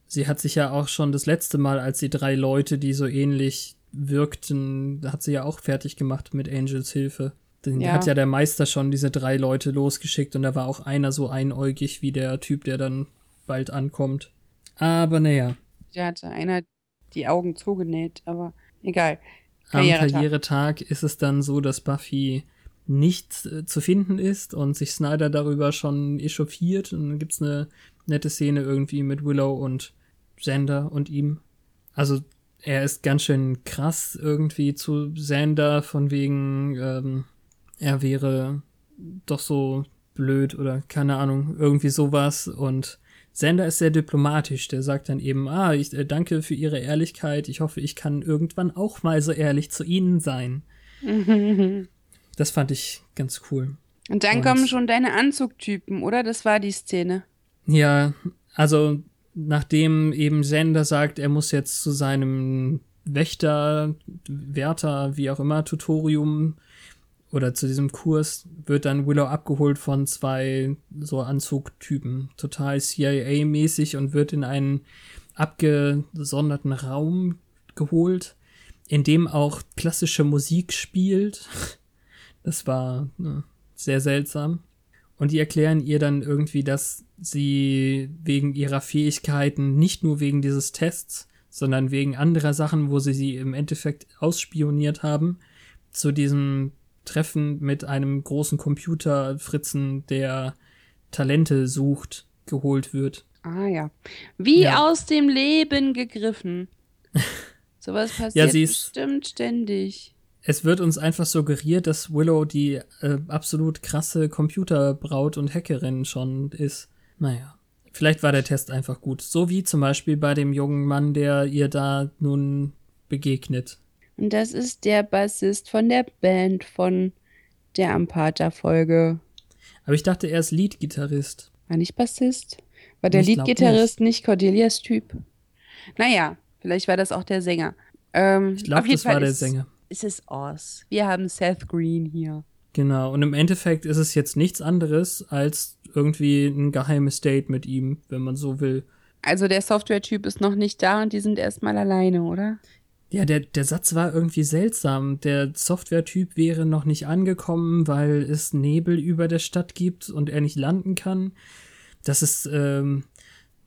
Sie hat sich ja auch schon das letzte Mal, als die drei Leute, die so ähnlich wirkten, hat sie ja auch fertig gemacht mit Angels Hilfe. Denn ja. hat ja der Meister schon diese drei Leute losgeschickt und da war auch einer so einäugig wie der Typ, der dann bald ankommt. Aber naja. Ja, hatte einer die Augen zugenäht, aber egal. Am Karrieretag ist es dann so, dass Buffy nicht äh, zu finden ist und sich Snyder darüber schon echauffiert. Und dann gibt's eine nette Szene irgendwie mit Willow und Xander und ihm. Also er ist ganz schön krass irgendwie zu Xander, von wegen, ähm, er wäre doch so blöd oder keine Ahnung, irgendwie sowas. Und Sender ist sehr diplomatisch. Der sagt dann eben, ah, ich äh, danke für Ihre Ehrlichkeit. Ich hoffe, ich kann irgendwann auch mal so ehrlich zu Ihnen sein. das fand ich ganz cool. Und dann Und, kommen schon deine Anzugtypen, oder? Das war die Szene. Ja, also nachdem eben Sender sagt, er muss jetzt zu seinem Wächter, Wärter, wie auch immer, Tutorium oder zu diesem Kurs wird dann Willow abgeholt von zwei so Anzugtypen, total CIA-mäßig und wird in einen abgesonderten Raum geholt, in dem auch klassische Musik spielt. Das war ne, sehr seltsam. Und die erklären ihr dann irgendwie, dass sie wegen ihrer Fähigkeiten, nicht nur wegen dieses Tests, sondern wegen anderer Sachen, wo sie sie im Endeffekt ausspioniert haben, zu diesem Treffen mit einem großen Computerfritzen, der Talente sucht, geholt wird. Ah ja. Wie ja. aus dem Leben gegriffen. Sowas passiert ja, sie ist, bestimmt ständig. Es wird uns einfach suggeriert, dass Willow die äh, absolut krasse Computerbraut und Hackerin schon ist. Naja. Vielleicht war der Test einfach gut. So wie zum Beispiel bei dem jungen Mann, der ihr da nun begegnet. Und das ist der Bassist von der Band von der Ampata-Folge. Aber ich dachte, er ist Lead-Gitarrist. War nicht Bassist? War der Lead-Gitarrist nicht. Cordelias Typ? Naja, vielleicht war das auch der Sänger. Ähm, ich glaube, das Fall war der Sänger. Es ist Oz. Wir haben Seth Green hier. Genau, und im Endeffekt ist es jetzt nichts anderes als irgendwie ein geheimes Date mit ihm, wenn man so will. Also der Software-Typ ist noch nicht da und die sind erstmal alleine, oder? Ja, der, der Satz war irgendwie seltsam. Der Software-Typ wäre noch nicht angekommen, weil es Nebel über der Stadt gibt und er nicht landen kann. Das ist, ähm,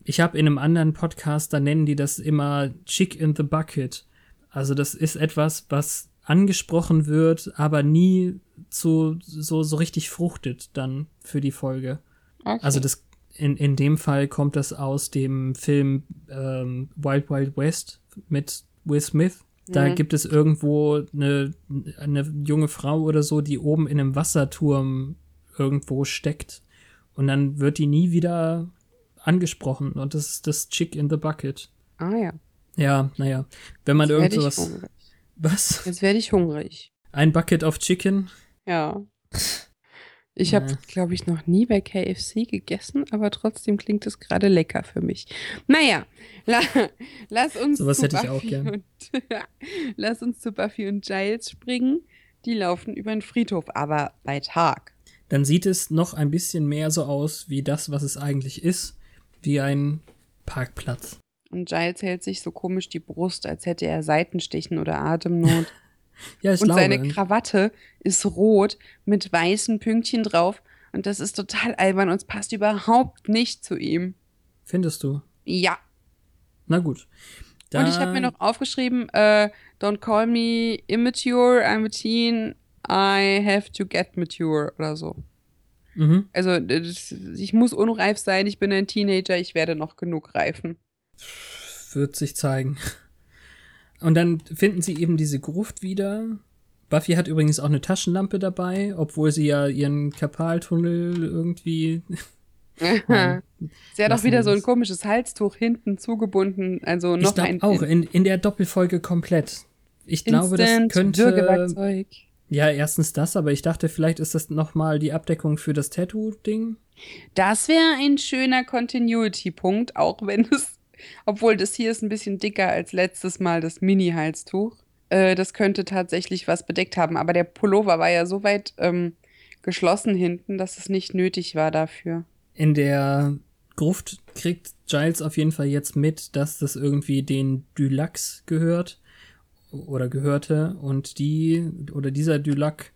ich habe in einem anderen Podcast, da nennen die das immer Chick in the Bucket. Also das ist etwas, was angesprochen wird, aber nie zu, so, so richtig fruchtet dann für die Folge. Okay. Also das, in, in dem Fall kommt das aus dem Film ähm, Wild Wild West mit Will Smith. Da mhm. gibt es irgendwo eine, eine junge Frau oder so, die oben in einem Wasserturm irgendwo steckt. Und dann wird die nie wieder angesprochen. Und das ist das Chick in the Bucket. Ah ja. Ja, naja. Wenn man irgend sowas. Was? Jetzt werde ich hungrig. Ein Bucket of Chicken? Ja. Ich habe, glaube ich, noch nie bei KFC gegessen, aber trotzdem klingt es gerade lecker für mich. Naja, la, lass uns Sowas zu hätte Buffy ich auch gern. Und, lass uns zu Buffy und Giles springen. Die laufen über den Friedhof, aber bei Tag. Dann sieht es noch ein bisschen mehr so aus wie das, was es eigentlich ist, wie ein Parkplatz. Und Giles hält sich so komisch die Brust, als hätte er Seitenstichen oder Atemnot. Ja, ich und glaube. seine Krawatte ist rot mit weißen Pünktchen drauf. Und das ist total albern und es passt überhaupt nicht zu ihm. Findest du? Ja. Na gut. Da Und ich habe mir noch aufgeschrieben, uh, don't call me immature, I'm a teen, I have to get mature oder so. Mhm. Also ich muss unreif sein, ich bin ein Teenager, ich werde noch genug reifen. Wird sich zeigen. Und dann finden sie eben diese Gruft wieder. Buffy hat übrigens auch eine Taschenlampe dabei, obwohl sie ja ihren Kapaltunnel irgendwie. sie hat auch wieder so ein komisches Halstuch hinten zugebunden, also noch ich ein. Auch in, in der Doppelfolge komplett. Ich glaube, das könnte. Ja, erstens das, aber ich dachte, vielleicht ist das nochmal die Abdeckung für das Tattoo-Ding. Das wäre ein schöner Continuity-Punkt, auch wenn es, obwohl das hier ist ein bisschen dicker als letztes Mal das Mini-Halstuch. Äh, das könnte tatsächlich was bedeckt haben, aber der Pullover war ja so weit ähm, geschlossen hinten, dass es nicht nötig war dafür. In der Gruft kriegt Giles auf jeden Fall jetzt mit, dass das irgendwie den Dulax gehört oder gehörte und die oder dieser Dulac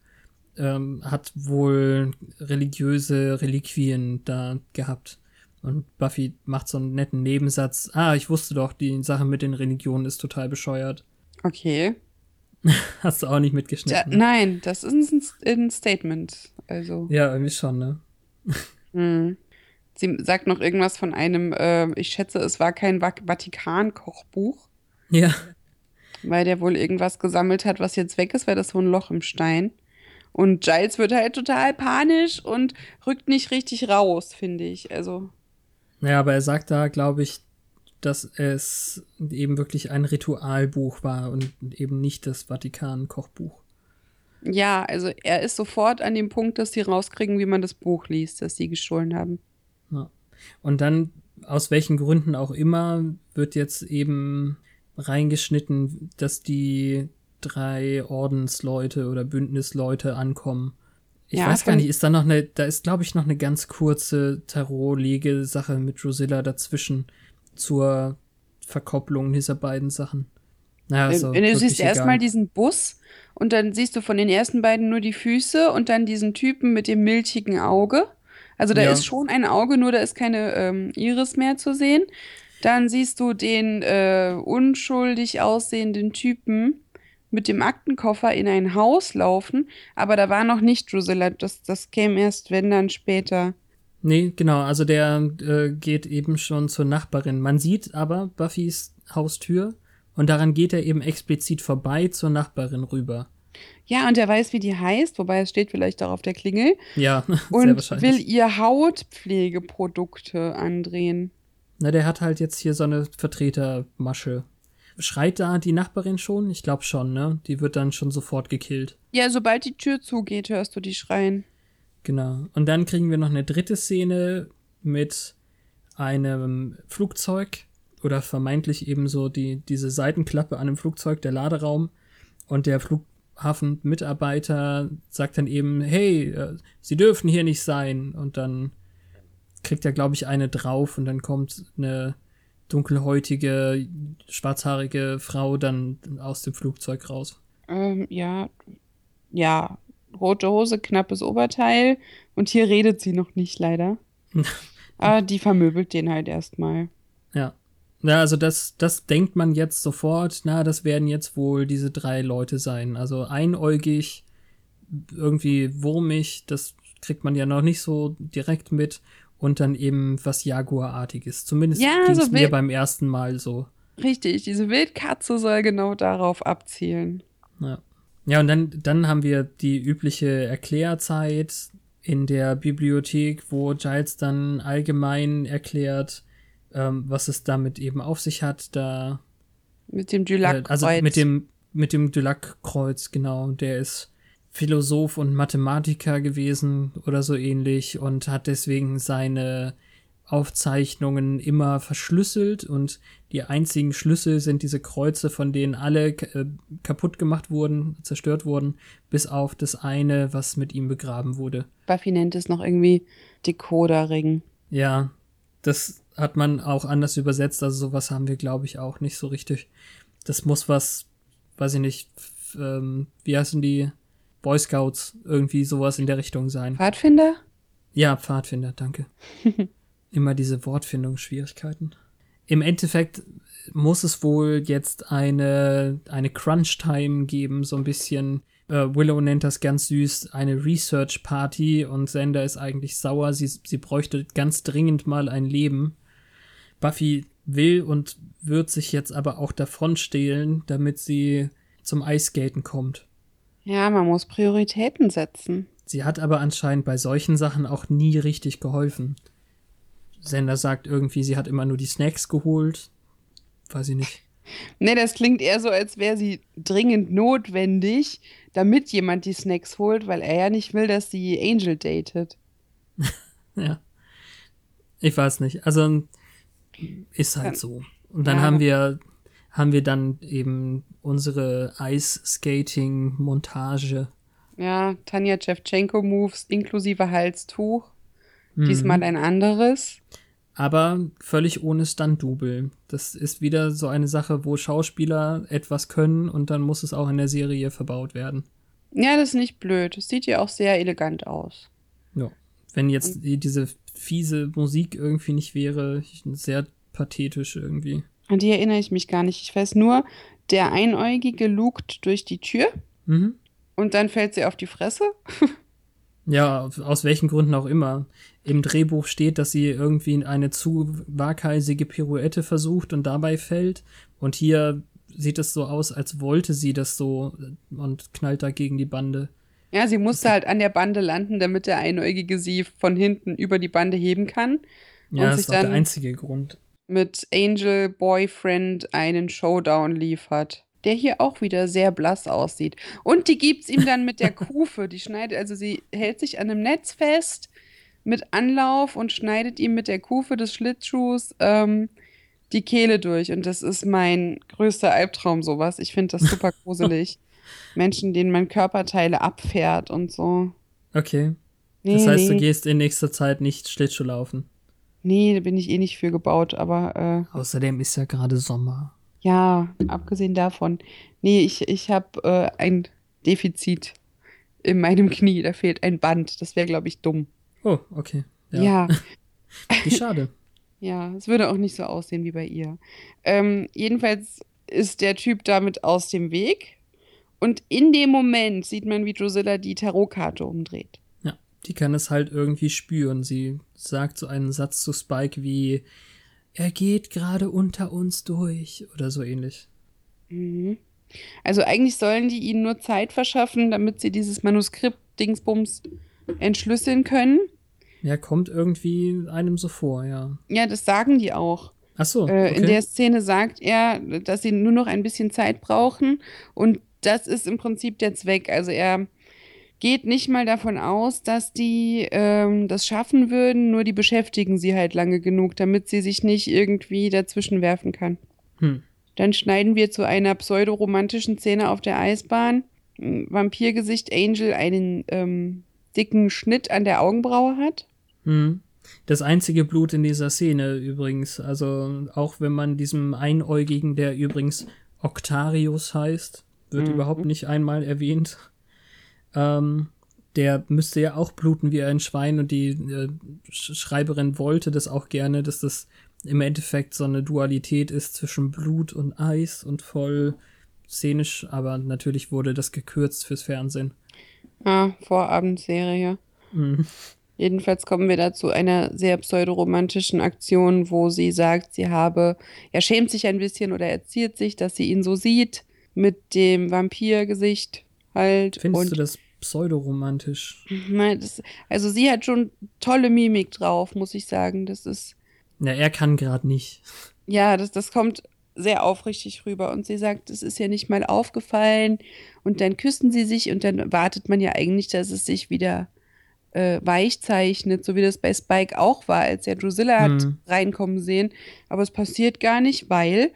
ähm, hat wohl religiöse Reliquien da gehabt. Und Buffy macht so einen netten Nebensatz. Ah, ich wusste doch, die Sache mit den Religionen ist total bescheuert. Okay. Hast du auch nicht mitgeschnitten? Ja, nein, das ist ein, Statement. Also. Ja, irgendwie schon, ne? Hm. Sie sagt noch irgendwas von einem, äh, ich schätze, es war kein Vatikan-Kochbuch. Ja. Weil der wohl irgendwas gesammelt hat, was jetzt weg ist, weil das so ein Loch im Stein. Und Giles wird halt total panisch und rückt nicht richtig raus, finde ich. Also. Ja, aber er sagt da, glaube ich, dass es eben wirklich ein Ritualbuch war und eben nicht das Vatikan-Kochbuch. Ja, also er ist sofort an dem Punkt, dass sie rauskriegen, wie man das Buch liest, das sie gestohlen haben. Ja. Und dann, aus welchen Gründen auch immer, wird jetzt eben reingeschnitten, dass die drei Ordensleute oder Bündnisleute ankommen. Ich ja, weiß gar nicht, ist da noch eine, da ist glaube ich noch eine ganz kurze Tarot-Lege-Sache mit Drusilla dazwischen zur Verkopplung dieser beiden Sachen. Naja, so, du siehst erstmal diesen Bus und dann siehst du von den ersten beiden nur die Füße und dann diesen Typen mit dem milchigen Auge. Also da ja. ist schon ein Auge, nur da ist keine ähm, Iris mehr zu sehen. Dann siehst du den äh, unschuldig aussehenden Typen mit dem Aktenkoffer in ein Haus laufen, aber da war noch nicht Drusilla. Das, das käme erst, wenn dann später. Nee, genau, also der äh, geht eben schon zur Nachbarin. Man sieht aber Buffys Haustür und daran geht er eben explizit vorbei zur Nachbarin rüber. Ja, und er weiß, wie die heißt, wobei es steht vielleicht auch auf der Klingel. Ja, sehr und will ihr Hautpflegeprodukte andrehen. Na, der hat halt jetzt hier so eine Vertretermasche. Schreit da die Nachbarin schon? Ich glaube schon, ne? Die wird dann schon sofort gekillt. Ja, sobald die Tür zugeht, hörst du die schreien. Genau. Und dann kriegen wir noch eine dritte Szene mit einem Flugzeug oder vermeintlich eben so die, diese Seitenklappe an einem Flugzeug, der Laderaum. Und der Flughafenmitarbeiter sagt dann eben, hey, äh, Sie dürfen hier nicht sein. Und dann kriegt er, glaube ich, eine drauf und dann kommt eine dunkelhäutige, schwarzhaarige Frau dann aus dem Flugzeug raus. Ähm, ja, ja, rote Hose, knappes Oberteil und hier redet sie noch nicht leider. Aber die vermöbelt den halt erstmal. Ja. Ja, also das, das denkt man jetzt sofort, na, das werden jetzt wohl diese drei Leute sein. Also einäugig, irgendwie wurmig, das kriegt man ja noch nicht so direkt mit und dann eben was Jaguarartiges. Zumindest ja, ging es so mir beim ersten Mal so. Richtig, diese Wildkatze soll genau darauf abzielen. Ja. Ja, und dann, dann haben wir die übliche Erklärzeit in der Bibliothek, wo Giles dann allgemein erklärt, ähm, was es damit eben auf sich hat. Da mit dem Dulac-Kreuz. Äh, also mit dem, mit dem Dulac-Kreuz, genau. Der ist Philosoph und Mathematiker gewesen oder so ähnlich und hat deswegen seine Aufzeichnungen immer verschlüsselt und die einzigen Schlüssel sind diese Kreuze, von denen alle äh, kaputt gemacht wurden, zerstört wurden, bis auf das eine, was mit ihm begraben wurde. Buffy nennt es noch irgendwie Decoder-Ring. Ja, das hat man auch anders übersetzt, also sowas haben wir, glaube ich, auch nicht so richtig. Das muss was, weiß ich nicht, ähm, wie heißen die Boy Scouts, irgendwie sowas in der Richtung sein. Pfadfinder? Ja, Pfadfinder, danke. Immer diese Wortfindungsschwierigkeiten. im Endeffekt muss es wohl jetzt eine, eine Crunch-Time geben, so ein bisschen. Äh, Willow nennt das ganz süß eine Research Party und Sander ist eigentlich sauer. Sie, sie bräuchte ganz dringend mal ein Leben. Buffy will und wird sich jetzt aber auch davon stehlen, damit sie zum Eiskaten kommt. Ja, man muss Prioritäten setzen. Sie hat aber anscheinend bei solchen Sachen auch nie richtig geholfen. Sender sagt irgendwie, sie hat immer nur die Snacks geholt. Weiß ich nicht. Nee, das klingt eher so, als wäre sie dringend notwendig, damit jemand die Snacks holt, weil er ja nicht will, dass sie Angel datet. ja. Ich weiß nicht. Also ist halt so. Und dann ja. haben wir haben wir dann eben unsere Ice-Skating-Montage. Ja, Tanja Chevchenko-Moves inklusive Halstuch. Mhm. Diesmal ein anderes aber völlig ohne Stunt-Double. Das ist wieder so eine Sache, wo Schauspieler etwas können und dann muss es auch in der Serie verbaut werden. Ja, das ist nicht blöd. Das sieht ja auch sehr elegant aus. Ja. Wenn jetzt die, diese fiese Musik irgendwie nicht wäre, sehr pathetisch irgendwie. An die erinnere ich mich gar nicht. Ich weiß nur, der Einäugige lugt durch die Tür mhm. und dann fällt sie auf die Fresse. Ja, aus welchen Gründen auch immer. Im Drehbuch steht, dass sie irgendwie eine zu waghalsige Pirouette versucht und dabei fällt. Und hier sieht es so aus, als wollte sie das so und knallt da gegen die Bande. Ja, sie musste halt an der Bande landen, damit der Einäugige sie von hinten über die Bande heben kann. Ja, das ist auch der einzige Grund. Mit Angel Boyfriend einen Showdown liefert der hier auch wieder sehr blass aussieht. Und die gibt es ihm dann mit der Kufe. Die schneidet, also sie hält sich an einem Netz fest mit Anlauf und schneidet ihm mit der Kufe des Schlittschuhs ähm, die Kehle durch. Und das ist mein größter Albtraum, sowas. Ich finde das super gruselig. Menschen, denen man Körperteile abfährt und so. Okay. Nee, das heißt, nee. du gehst in nächster Zeit nicht Schlittschuh laufen. Nee, da bin ich eh nicht für gebaut, aber. Äh, Außerdem ist ja gerade Sommer. Ja, abgesehen davon. Nee, ich, ich habe äh, ein Defizit in meinem Knie. Da fehlt ein Band. Das wäre, glaube ich, dumm. Oh, okay. Ja. ja. Wie schade. ja, es würde auch nicht so aussehen wie bei ihr. Ähm, jedenfalls ist der Typ damit aus dem Weg. Und in dem Moment sieht man, wie Drusilla die Tarotkarte umdreht. Die kann es halt irgendwie spüren. Sie sagt so einen Satz zu Spike wie, er geht gerade unter uns durch oder so ähnlich. Mhm. Also eigentlich sollen die ihnen nur Zeit verschaffen, damit sie dieses Manuskript Dingsbums entschlüsseln können. Ja, kommt irgendwie einem so vor, ja. Ja, das sagen die auch. Ach so. Okay. Äh, in der Szene sagt er, dass sie nur noch ein bisschen Zeit brauchen und das ist im Prinzip der Zweck. Also er geht nicht mal davon aus, dass die ähm, das schaffen würden, nur die beschäftigen sie halt lange genug, damit sie sich nicht irgendwie dazwischen werfen kann. Hm. Dann schneiden wir zu einer pseudoromantischen Szene auf der Eisbahn. Vampirgesicht Angel einen ähm, dicken Schnitt an der Augenbraue hat. Hm. Das einzige Blut in dieser Szene übrigens. Also auch wenn man diesem Einäugigen, der übrigens Octarius heißt, wird mhm. überhaupt nicht einmal erwähnt. Ähm, der müsste ja auch bluten wie ein Schwein und die äh, Schreiberin wollte das auch gerne, dass das im Endeffekt so eine Dualität ist zwischen Blut und Eis und voll szenisch, aber natürlich wurde das gekürzt fürs Fernsehen. Ah, Vorabendserie. Mhm. Jedenfalls kommen wir da zu einer sehr pseudoromantischen Aktion, wo sie sagt, sie habe, er schämt sich ein bisschen oder erzieht sich, dass sie ihn so sieht, mit dem Vampirgesicht halt. Findest du das pseudoromantisch? Nein, das, also sie hat schon tolle Mimik drauf, muss ich sagen. Das ist. Ja, er kann gerade nicht. Ja, das, das kommt sehr aufrichtig rüber. Und sie sagt, es ist ja nicht mal aufgefallen. Und dann küssen sie sich und dann wartet man ja eigentlich, dass es sich wieder äh, weich zeichnet, so wie das bei Spike auch war, als er Drusilla hat hm. reinkommen sehen. Aber es passiert gar nicht, weil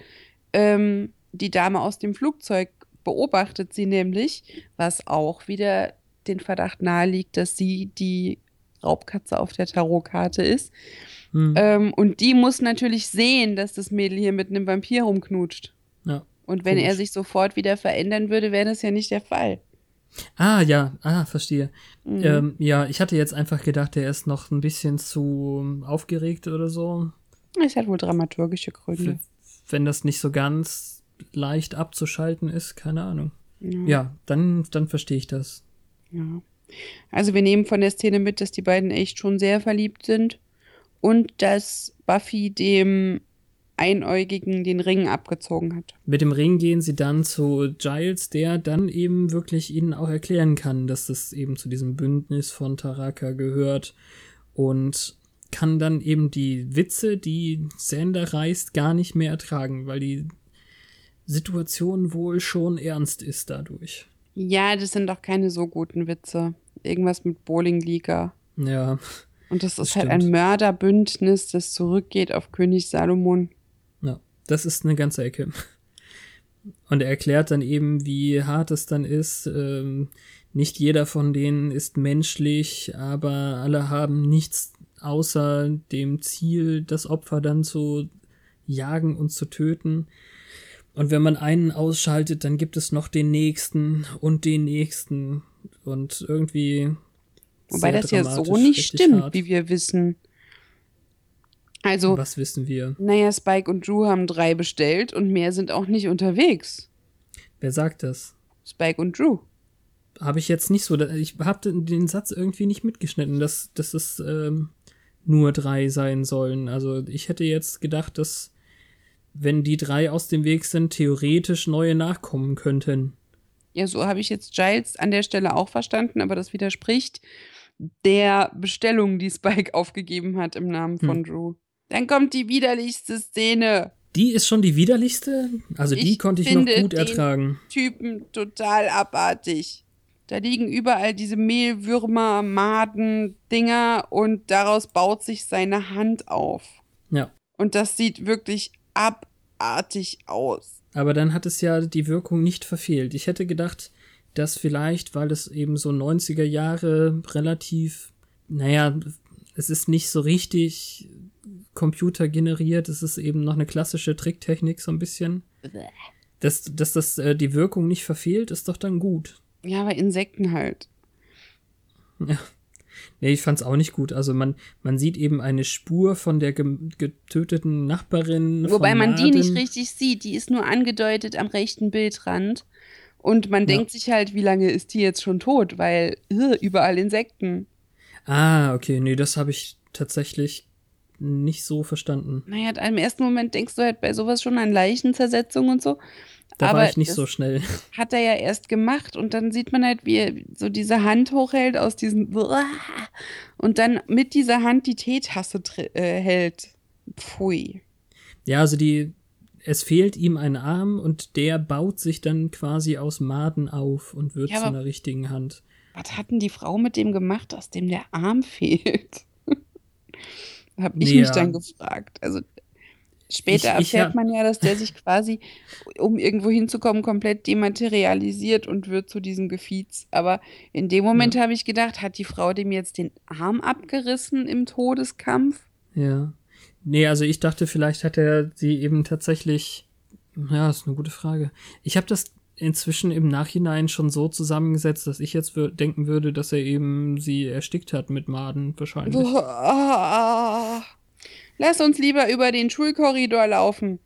ähm, die Dame aus dem Flugzeug beobachtet sie nämlich, was auch wieder den Verdacht naheliegt, dass sie die Raubkatze auf der Tarotkarte ist. Hm. Ähm, und die muss natürlich sehen, dass das Mädel hier mit einem Vampir rumknutscht. Ja. Und wenn komisch. er sich sofort wieder verändern würde, wäre das ja nicht der Fall. Ah, ja, ah, verstehe. Mhm. Ähm, ja, ich hatte jetzt einfach gedacht, er ist noch ein bisschen zu aufgeregt oder so. Es hat wohl dramaturgische Gründe. Wenn das nicht so ganz leicht abzuschalten ist, keine Ahnung. Ja, ja dann, dann verstehe ich das. Ja. Also wir nehmen von der Szene mit, dass die beiden echt schon sehr verliebt sind und dass Buffy dem Einäugigen den Ring abgezogen hat. Mit dem Ring gehen sie dann zu Giles, der dann eben wirklich ihnen auch erklären kann, dass das eben zu diesem Bündnis von Taraka gehört und kann dann eben die Witze, die Sander reißt, gar nicht mehr ertragen, weil die Situation wohl schon ernst ist dadurch. Ja, das sind doch keine so guten Witze. Irgendwas mit Bowling-Liga. Ja. Und das, das ist halt stimmt. ein Mörderbündnis, das zurückgeht auf König Salomon. Ja, das ist eine ganze Ecke. Und er erklärt dann eben, wie hart es dann ist. Ähm, nicht jeder von denen ist menschlich, aber alle haben nichts außer dem Ziel, das Opfer dann zu jagen und zu töten. Und wenn man einen ausschaltet, dann gibt es noch den nächsten und den nächsten. Und irgendwie. Wobei das ja so nicht stimmt, hart. wie wir wissen. Also. Was wissen wir? Naja, Spike und Drew haben drei bestellt und mehr sind auch nicht unterwegs. Wer sagt das? Spike und Drew. Habe ich jetzt nicht so. Ich habe den Satz irgendwie nicht mitgeschnitten, dass, dass es ähm, nur drei sein sollen. Also ich hätte jetzt gedacht, dass wenn die drei aus dem Weg sind, theoretisch neue nachkommen könnten. Ja, so habe ich jetzt Giles an der Stelle auch verstanden, aber das widerspricht der Bestellung, die Spike aufgegeben hat im Namen von hm. Drew. Dann kommt die widerlichste Szene. Die ist schon die widerlichste? Also ich die konnte ich noch gut ertragen. Typen total abartig. Da liegen überall diese Mehlwürmer, Maden, Dinger und daraus baut sich seine Hand auf. Ja. Und das sieht wirklich abartig aus. Aber dann hat es ja die Wirkung nicht verfehlt. Ich hätte gedacht, dass vielleicht, weil es eben so 90er Jahre relativ, naja, es ist nicht so richtig computergeneriert, es ist eben noch eine klassische Tricktechnik so ein bisschen. Dass, dass das äh, die Wirkung nicht verfehlt, ist doch dann gut. Ja, aber Insekten halt. Ja. Nee, ich fand's auch nicht gut. Also man, man sieht eben eine Spur von der getöteten Nachbarin. Wobei man Marden. die nicht richtig sieht. Die ist nur angedeutet am rechten Bildrand. Und man ja. denkt sich halt, wie lange ist die jetzt schon tot? Weil überall Insekten. Ah, okay. Nee, das habe ich tatsächlich nicht so verstanden. Naja, im ersten Moment denkst du halt bei sowas schon an Leichenzersetzung und so. Da Aber war ich nicht so schnell. Hat er ja erst gemacht und dann sieht man halt, wie er so diese Hand hochhält aus diesem und dann mit dieser Hand die Teetasse äh, hält. Pfui. Ja, also die, es fehlt ihm ein Arm und der baut sich dann quasi aus Maden auf und wird ja, zu einer richtigen Hand. Was hat denn die Frau mit dem gemacht, aus dem der Arm fehlt? Hab ich nee, mich dann gefragt. Also Später ich, ich erfährt man ja, dass der sich quasi, um irgendwo hinzukommen, komplett dematerialisiert und wird zu diesem Gefiez. Aber in dem Moment ja. habe ich gedacht, hat die Frau dem jetzt den Arm abgerissen im Todeskampf? Ja. Nee, also ich dachte, vielleicht hat er sie eben tatsächlich. Ja, ist eine gute Frage. Ich habe das inzwischen im Nachhinein schon so zusammengesetzt, dass ich jetzt denken würde, dass er eben sie erstickt hat mit Maden wahrscheinlich. Boah. Lass uns lieber über den Schulkorridor laufen.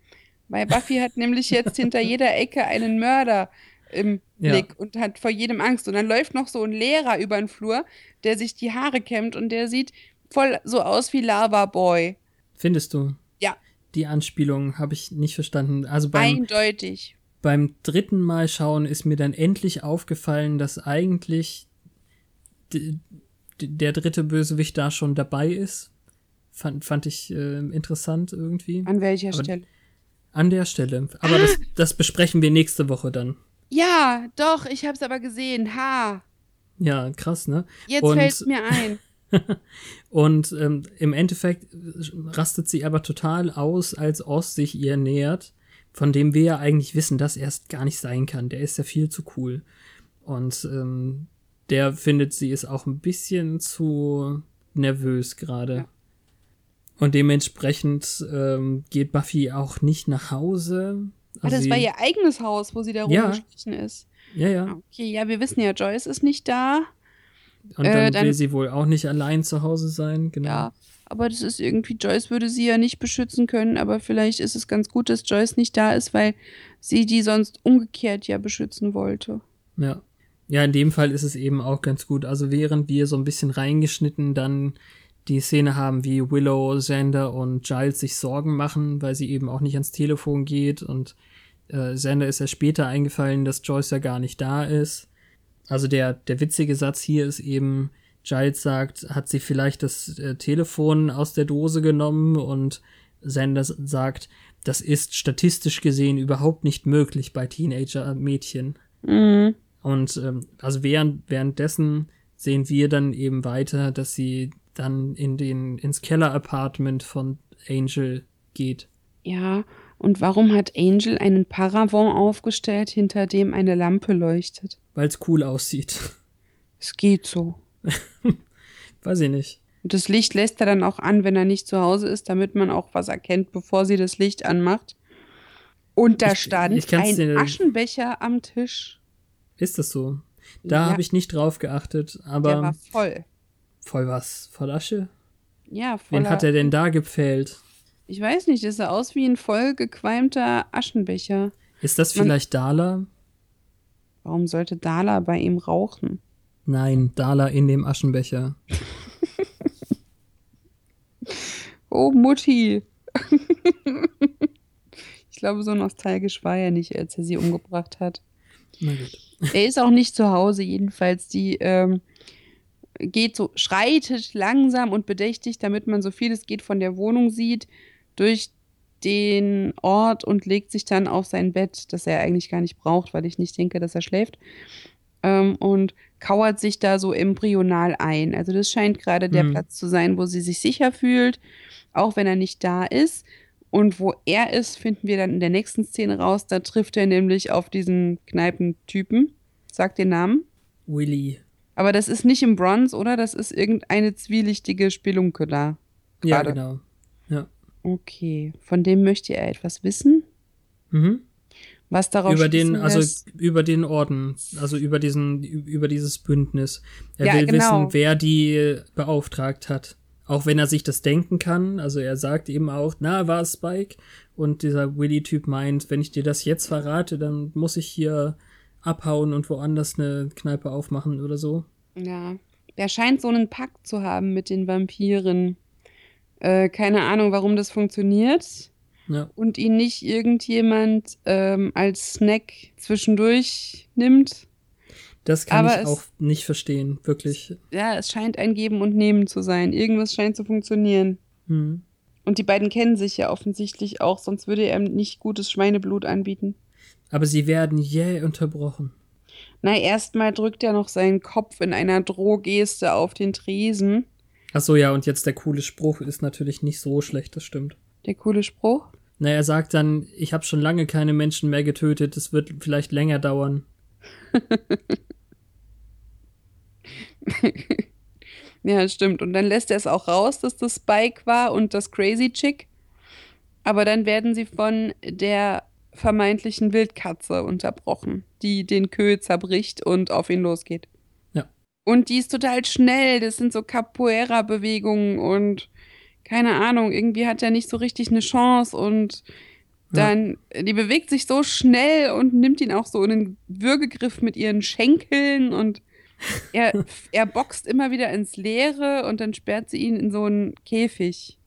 Weil Buffy hat nämlich jetzt hinter jeder Ecke einen Mörder im Blick ja. und hat vor jedem Angst. Und dann läuft noch so ein Lehrer über den Flur, der sich die Haare kämmt und der sieht voll so aus wie Lava Boy. Findest du? Ja. Die Anspielung habe ich nicht verstanden. Also beim, Eindeutig. Beim dritten Mal schauen ist mir dann endlich aufgefallen, dass eigentlich der dritte Bösewicht da schon dabei ist, Fand, fand ich äh, interessant irgendwie. An welcher Aber Stelle? An der Stelle. Aber ah. das, das besprechen wir nächste Woche dann. Ja, doch, ich hab's aber gesehen. Ha. Ja, krass, ne? Jetzt Und, fällt's mir ein. und ähm, im Endeffekt rastet sie aber total aus, als Oz sich ihr nähert, von dem wir ja eigentlich wissen, dass er es gar nicht sein kann. Der ist ja viel zu cool. Und ähm, der findet, sie ist auch ein bisschen zu nervös gerade. Ja. Und dementsprechend ähm, geht Buffy auch nicht nach Hause. Also ah, das war ihr eigenes Haus, wo sie da ja. rumgeschlichen ist. Ja, ja. Okay, ja, wir wissen ja, Joyce ist nicht da. Und dann, äh, dann will sie wohl auch nicht allein zu Hause sein, genau. Ja. aber das ist irgendwie, Joyce würde sie ja nicht beschützen können, aber vielleicht ist es ganz gut, dass Joyce nicht da ist, weil sie die sonst umgekehrt ja beschützen wollte. Ja. Ja, in dem Fall ist es eben auch ganz gut. Also während wir so ein bisschen reingeschnitten dann die Szene haben, wie Willow, Xander und Giles sich Sorgen machen, weil sie eben auch nicht ans Telefon geht und äh, Xander ist ja später eingefallen, dass Joyce ja gar nicht da ist. Also der, der witzige Satz hier ist eben, Giles sagt, hat sie vielleicht das äh, Telefon aus der Dose genommen und Sanders sagt, das ist statistisch gesehen überhaupt nicht möglich bei Teenager-Mädchen. Mhm. Und ähm, also während, währenddessen sehen wir dann eben weiter, dass sie dann in den, ins Keller-Apartment von Angel geht. Ja, und warum hat Angel einen Paravent aufgestellt, hinter dem eine Lampe leuchtet? Weil es cool aussieht. Es geht so. Weiß ich nicht. Und das Licht lässt er dann auch an, wenn er nicht zu Hause ist, damit man auch was erkennt, bevor sie das Licht anmacht. Und da ich, stand ich ein Aschenbecher am Tisch. Ist das so? Da ja. habe ich nicht drauf geachtet, aber. Der war voll. Voll was? Voll Asche? Ja, voll. Wen hat er denn da gepfählt? Ich weiß nicht, das sah aus wie ein voll gequalmter Aschenbecher. Ist das vielleicht Man, Dala? Warum sollte Dala bei ihm rauchen? Nein, Dala in dem Aschenbecher. oh, Mutti. ich glaube, so nostalgisch war er nicht, als er sie umgebracht hat. Na gut. Er ist auch nicht zu Hause, jedenfalls. Die ähm, geht so, schreitet langsam und bedächtig, damit man so viel es geht von der Wohnung sieht, durch den Ort und legt sich dann auf sein Bett, das er eigentlich gar nicht braucht, weil ich nicht denke, dass er schläft. Ähm, und kauert sich da so embryonal ein. Also das scheint gerade der mhm. Platz zu sein, wo sie sich sicher fühlt, auch wenn er nicht da ist. Und wo er ist, finden wir dann in der nächsten Szene raus. Da trifft er nämlich auf diesen Kneipentypen. Sag den Namen. Willy. Aber das ist nicht im Bronze, oder? Das ist irgendeine zwielichtige Spelunke da. Grade. Ja, genau. Ja. Okay. Von dem möchte er etwas wissen. Mhm. Was darauf über den, also über den Orden, also über diesen, über dieses Bündnis. Er ja, will genau. wissen, wer die beauftragt hat. Auch wenn er sich das denken kann. Also er sagt eben auch, na, war es Spike? Und dieser Willy-Typ meint, wenn ich dir das jetzt verrate, dann muss ich hier abhauen und woanders eine Kneipe aufmachen oder so. Ja. Der scheint so einen Pakt zu haben mit den Vampiren. Äh, keine Ahnung, warum das funktioniert. Ja. Und ihn nicht irgendjemand ähm, als Snack zwischendurch nimmt. Das kann Aber ich auch nicht verstehen, wirklich. Ja, es scheint ein Geben und Nehmen zu sein. Irgendwas scheint zu funktionieren. Hm. Und die beiden kennen sich ja offensichtlich auch, sonst würde er nicht gutes Schweineblut anbieten. Aber sie werden jäh unterbrochen. Na, erstmal drückt er noch seinen Kopf in einer Drohgeste auf den Tresen. Ach so, ja, und jetzt der coole Spruch ist natürlich nicht so schlecht, das stimmt. Der coole Spruch? Na, er sagt dann, ich habe schon lange keine Menschen mehr getötet, es wird vielleicht länger dauern. ja, stimmt. Und dann lässt er es auch raus, dass das Spike war und das Crazy Chick. Aber dann werden sie von der vermeintlichen Wildkatze unterbrochen, die den Kö zerbricht und auf ihn losgeht. Ja. Und die ist total schnell. Das sind so Capoeira-Bewegungen und keine Ahnung, irgendwie hat er nicht so richtig eine Chance und dann, ja. die bewegt sich so schnell und nimmt ihn auch so in den Würgegriff mit ihren Schenkeln und er, er boxt immer wieder ins Leere und dann sperrt sie ihn in so einen Käfig.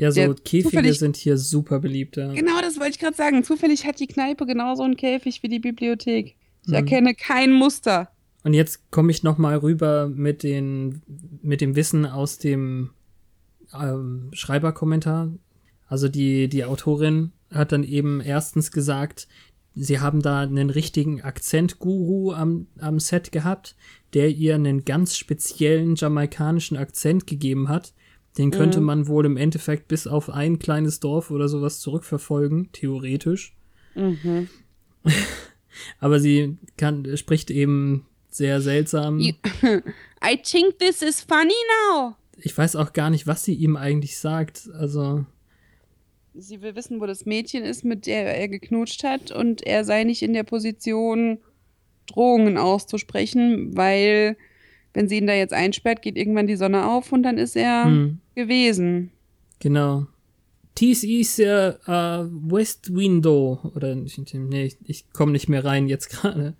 Ja, so Käfige sind hier super beliebt. Ja. Genau, das wollte ich gerade sagen. Zufällig hat die Kneipe genauso einen Käfig wie die Bibliothek. Ich hm. erkenne kein Muster. Und jetzt komme ich noch mal rüber mit, den, mit dem Wissen aus dem ähm, Schreiberkommentar. Also die, die Autorin hat dann eben erstens gesagt, sie haben da einen richtigen Akzentguru am, am Set gehabt, der ihr einen ganz speziellen jamaikanischen Akzent gegeben hat, den könnte mhm. man wohl im Endeffekt bis auf ein kleines Dorf oder sowas zurückverfolgen, theoretisch. Mhm. Aber sie kann, spricht eben sehr seltsam. I think this is funny now. Ich weiß auch gar nicht, was sie ihm eigentlich sagt. Also. Sie will wissen, wo das Mädchen ist, mit der er geknutscht hat, und er sei nicht in der Position, Drohungen auszusprechen, weil wenn sie ihn da jetzt einsperrt, geht irgendwann die Sonne auf und dann ist er hm. gewesen. Genau. Dies ist ja äh, West Window. Oder nee, ich, ich komme nicht mehr rein jetzt gerade.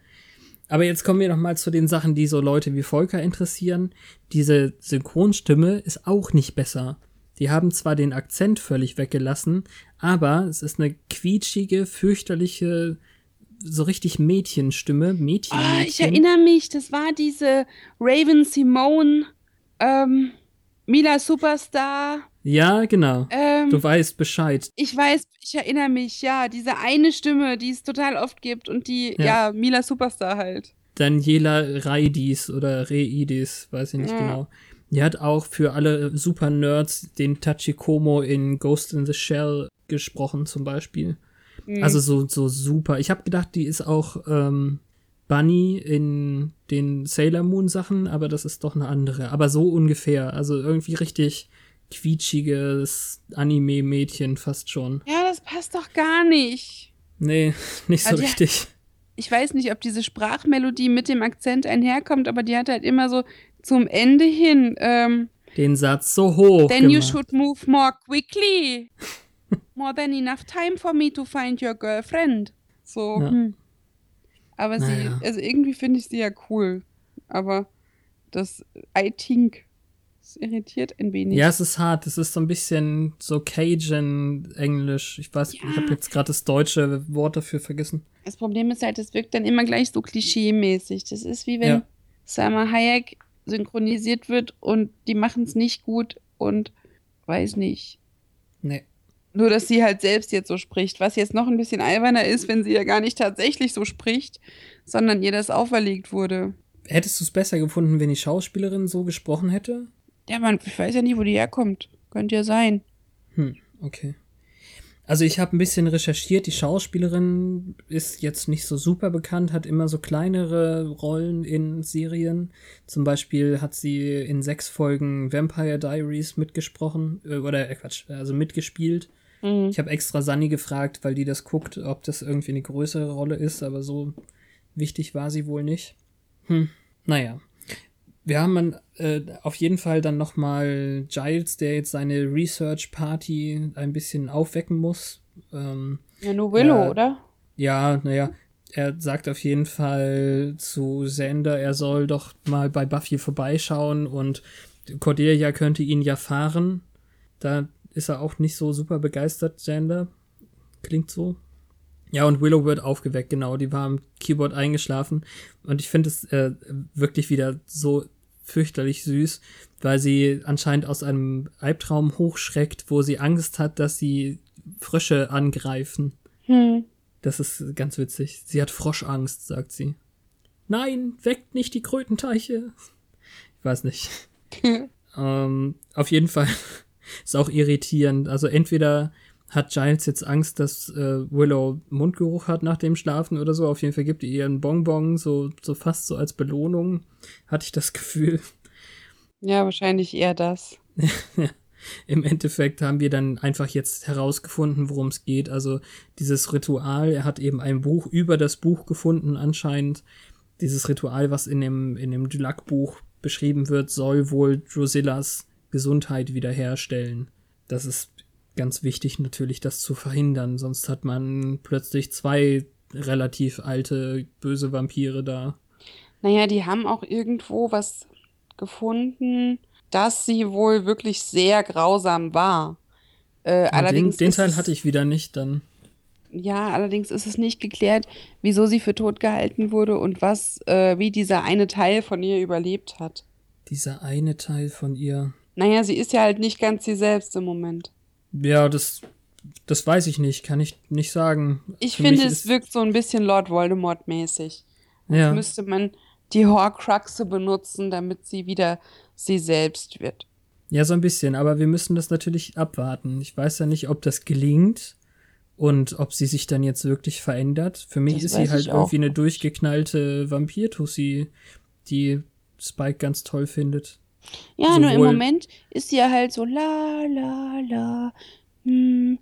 Aber jetzt kommen wir noch mal zu den Sachen, die so Leute wie Volker interessieren. Diese Synchronstimme ist auch nicht besser. Die haben zwar den Akzent völlig weggelassen, aber es ist eine quietschige, fürchterliche, so richtig Mädchenstimme. Mädchen. Ah, ich erinnere mich, das war diese Raven Simone, ähm, Mila Superstar. Ja, genau. Ähm, du weißt Bescheid. Ich weiß, ich erinnere mich, ja, diese eine Stimme, die es total oft gibt und die, ja, ja Mila Superstar halt. Daniela Reidis oder Reidis, weiß ich nicht ja. genau. Die hat auch für alle Super Nerds den Tachikomo in Ghost in the Shell gesprochen, zum Beispiel. Mhm. Also so, so super. Ich habe gedacht, die ist auch ähm, Bunny in den Sailor Moon Sachen, aber das ist doch eine andere. Aber so ungefähr. Also irgendwie richtig quietschiges Anime-Mädchen fast schon. Ja, das passt doch gar nicht. Nee, nicht so also richtig. ich weiß nicht, ob diese Sprachmelodie mit dem Akzent einherkommt, aber die hat halt immer so zum Ende hin ähm, den Satz so hoch. Then gemacht. you should move more quickly. More than enough time for me to find your girlfriend. So. Ja. Hm. Aber naja. sie, also irgendwie finde ich sie ja cool. Aber das I think das irritiert ein wenig. Ja, es ist hart. Es ist so ein bisschen so Cajun-Englisch. Ich weiß, ja. ich habe jetzt gerade das deutsche Wort dafür vergessen. Das Problem ist halt, es wirkt dann immer gleich so klischee-mäßig. Das ist wie wenn ja. Salma Hayek synchronisiert wird und die machen es nicht gut und weiß nicht. Nee. Nur, dass sie halt selbst jetzt so spricht, was jetzt noch ein bisschen alberner ist, wenn sie ja gar nicht tatsächlich so spricht, sondern ihr das auferlegt wurde. Hättest du es besser gefunden, wenn die Schauspielerin so gesprochen hätte? Ja, man, ich weiß ja nicht, wo die herkommt. Könnte ja sein. Hm, okay. Also ich habe ein bisschen recherchiert, die Schauspielerin ist jetzt nicht so super bekannt, hat immer so kleinere Rollen in Serien. Zum Beispiel hat sie in sechs Folgen Vampire Diaries mitgesprochen, äh, oder äh, Quatsch, also mitgespielt. Mhm. Ich habe extra Sunny gefragt, weil die das guckt, ob das irgendwie eine größere Rolle ist, aber so wichtig war sie wohl nicht. Hm, naja wir haben äh, auf jeden Fall dann nochmal Giles, der jetzt seine Research Party ein bisschen aufwecken muss. Ähm, ja, nur Willow, er, oder? Ja, naja, er sagt auf jeden Fall zu Xander, er soll doch mal bei Buffy vorbeischauen und Cordelia könnte ihn ja fahren. Da ist er auch nicht so super begeistert, Xander. Klingt so. Ja, und Willow wird aufgeweckt, genau. Die war am Keyboard eingeschlafen. Und ich finde es äh, wirklich wieder so fürchterlich süß, weil sie anscheinend aus einem Albtraum hochschreckt, wo sie Angst hat, dass sie Frösche angreifen. Hm. Das ist ganz witzig. Sie hat Froschangst, sagt sie. Nein, weckt nicht die Krötenteiche. Ich weiß nicht. ähm, auf jeden Fall ist auch irritierend. Also entweder hat Giles jetzt Angst, dass äh, Willow Mundgeruch hat nach dem Schlafen oder so. Auf jeden Fall gibt ihr einen Bonbon, so, so fast so als Belohnung, hatte ich das Gefühl. Ja, wahrscheinlich eher das. Im Endeffekt haben wir dann einfach jetzt herausgefunden, worum es geht. Also dieses Ritual, er hat eben ein Buch über das Buch gefunden anscheinend. Dieses Ritual, was in dem, in dem Dulac-Buch beschrieben wird, soll wohl Drusillas Gesundheit wiederherstellen. Das ist ganz wichtig natürlich, das zu verhindern. Sonst hat man plötzlich zwei relativ alte, böse Vampire da. Naja, die haben auch irgendwo was gefunden, dass sie wohl wirklich sehr grausam war. Äh, allerdings den, den Teil hatte ich wieder nicht dann. Ja, allerdings ist es nicht geklärt, wieso sie für tot gehalten wurde und was, äh, wie dieser eine Teil von ihr überlebt hat. Dieser eine Teil von ihr. Naja, sie ist ja halt nicht ganz sie selbst im Moment. Ja, das, das weiß ich nicht, kann ich nicht sagen. Ich Für finde, es wirkt so ein bisschen Lord Voldemort-mäßig. Ja. müsste man die Horcruxe benutzen, damit sie wieder sie selbst wird. Ja, so ein bisschen, aber wir müssen das natürlich abwarten. Ich weiß ja nicht, ob das gelingt und ob sie sich dann jetzt wirklich verändert. Für mich das ist sie halt irgendwie eine durchgeknallte Vampir-Tussi, die Spike ganz toll findet. Ja, Sowohl nur im Moment ist sie ja halt so la la la. Hm.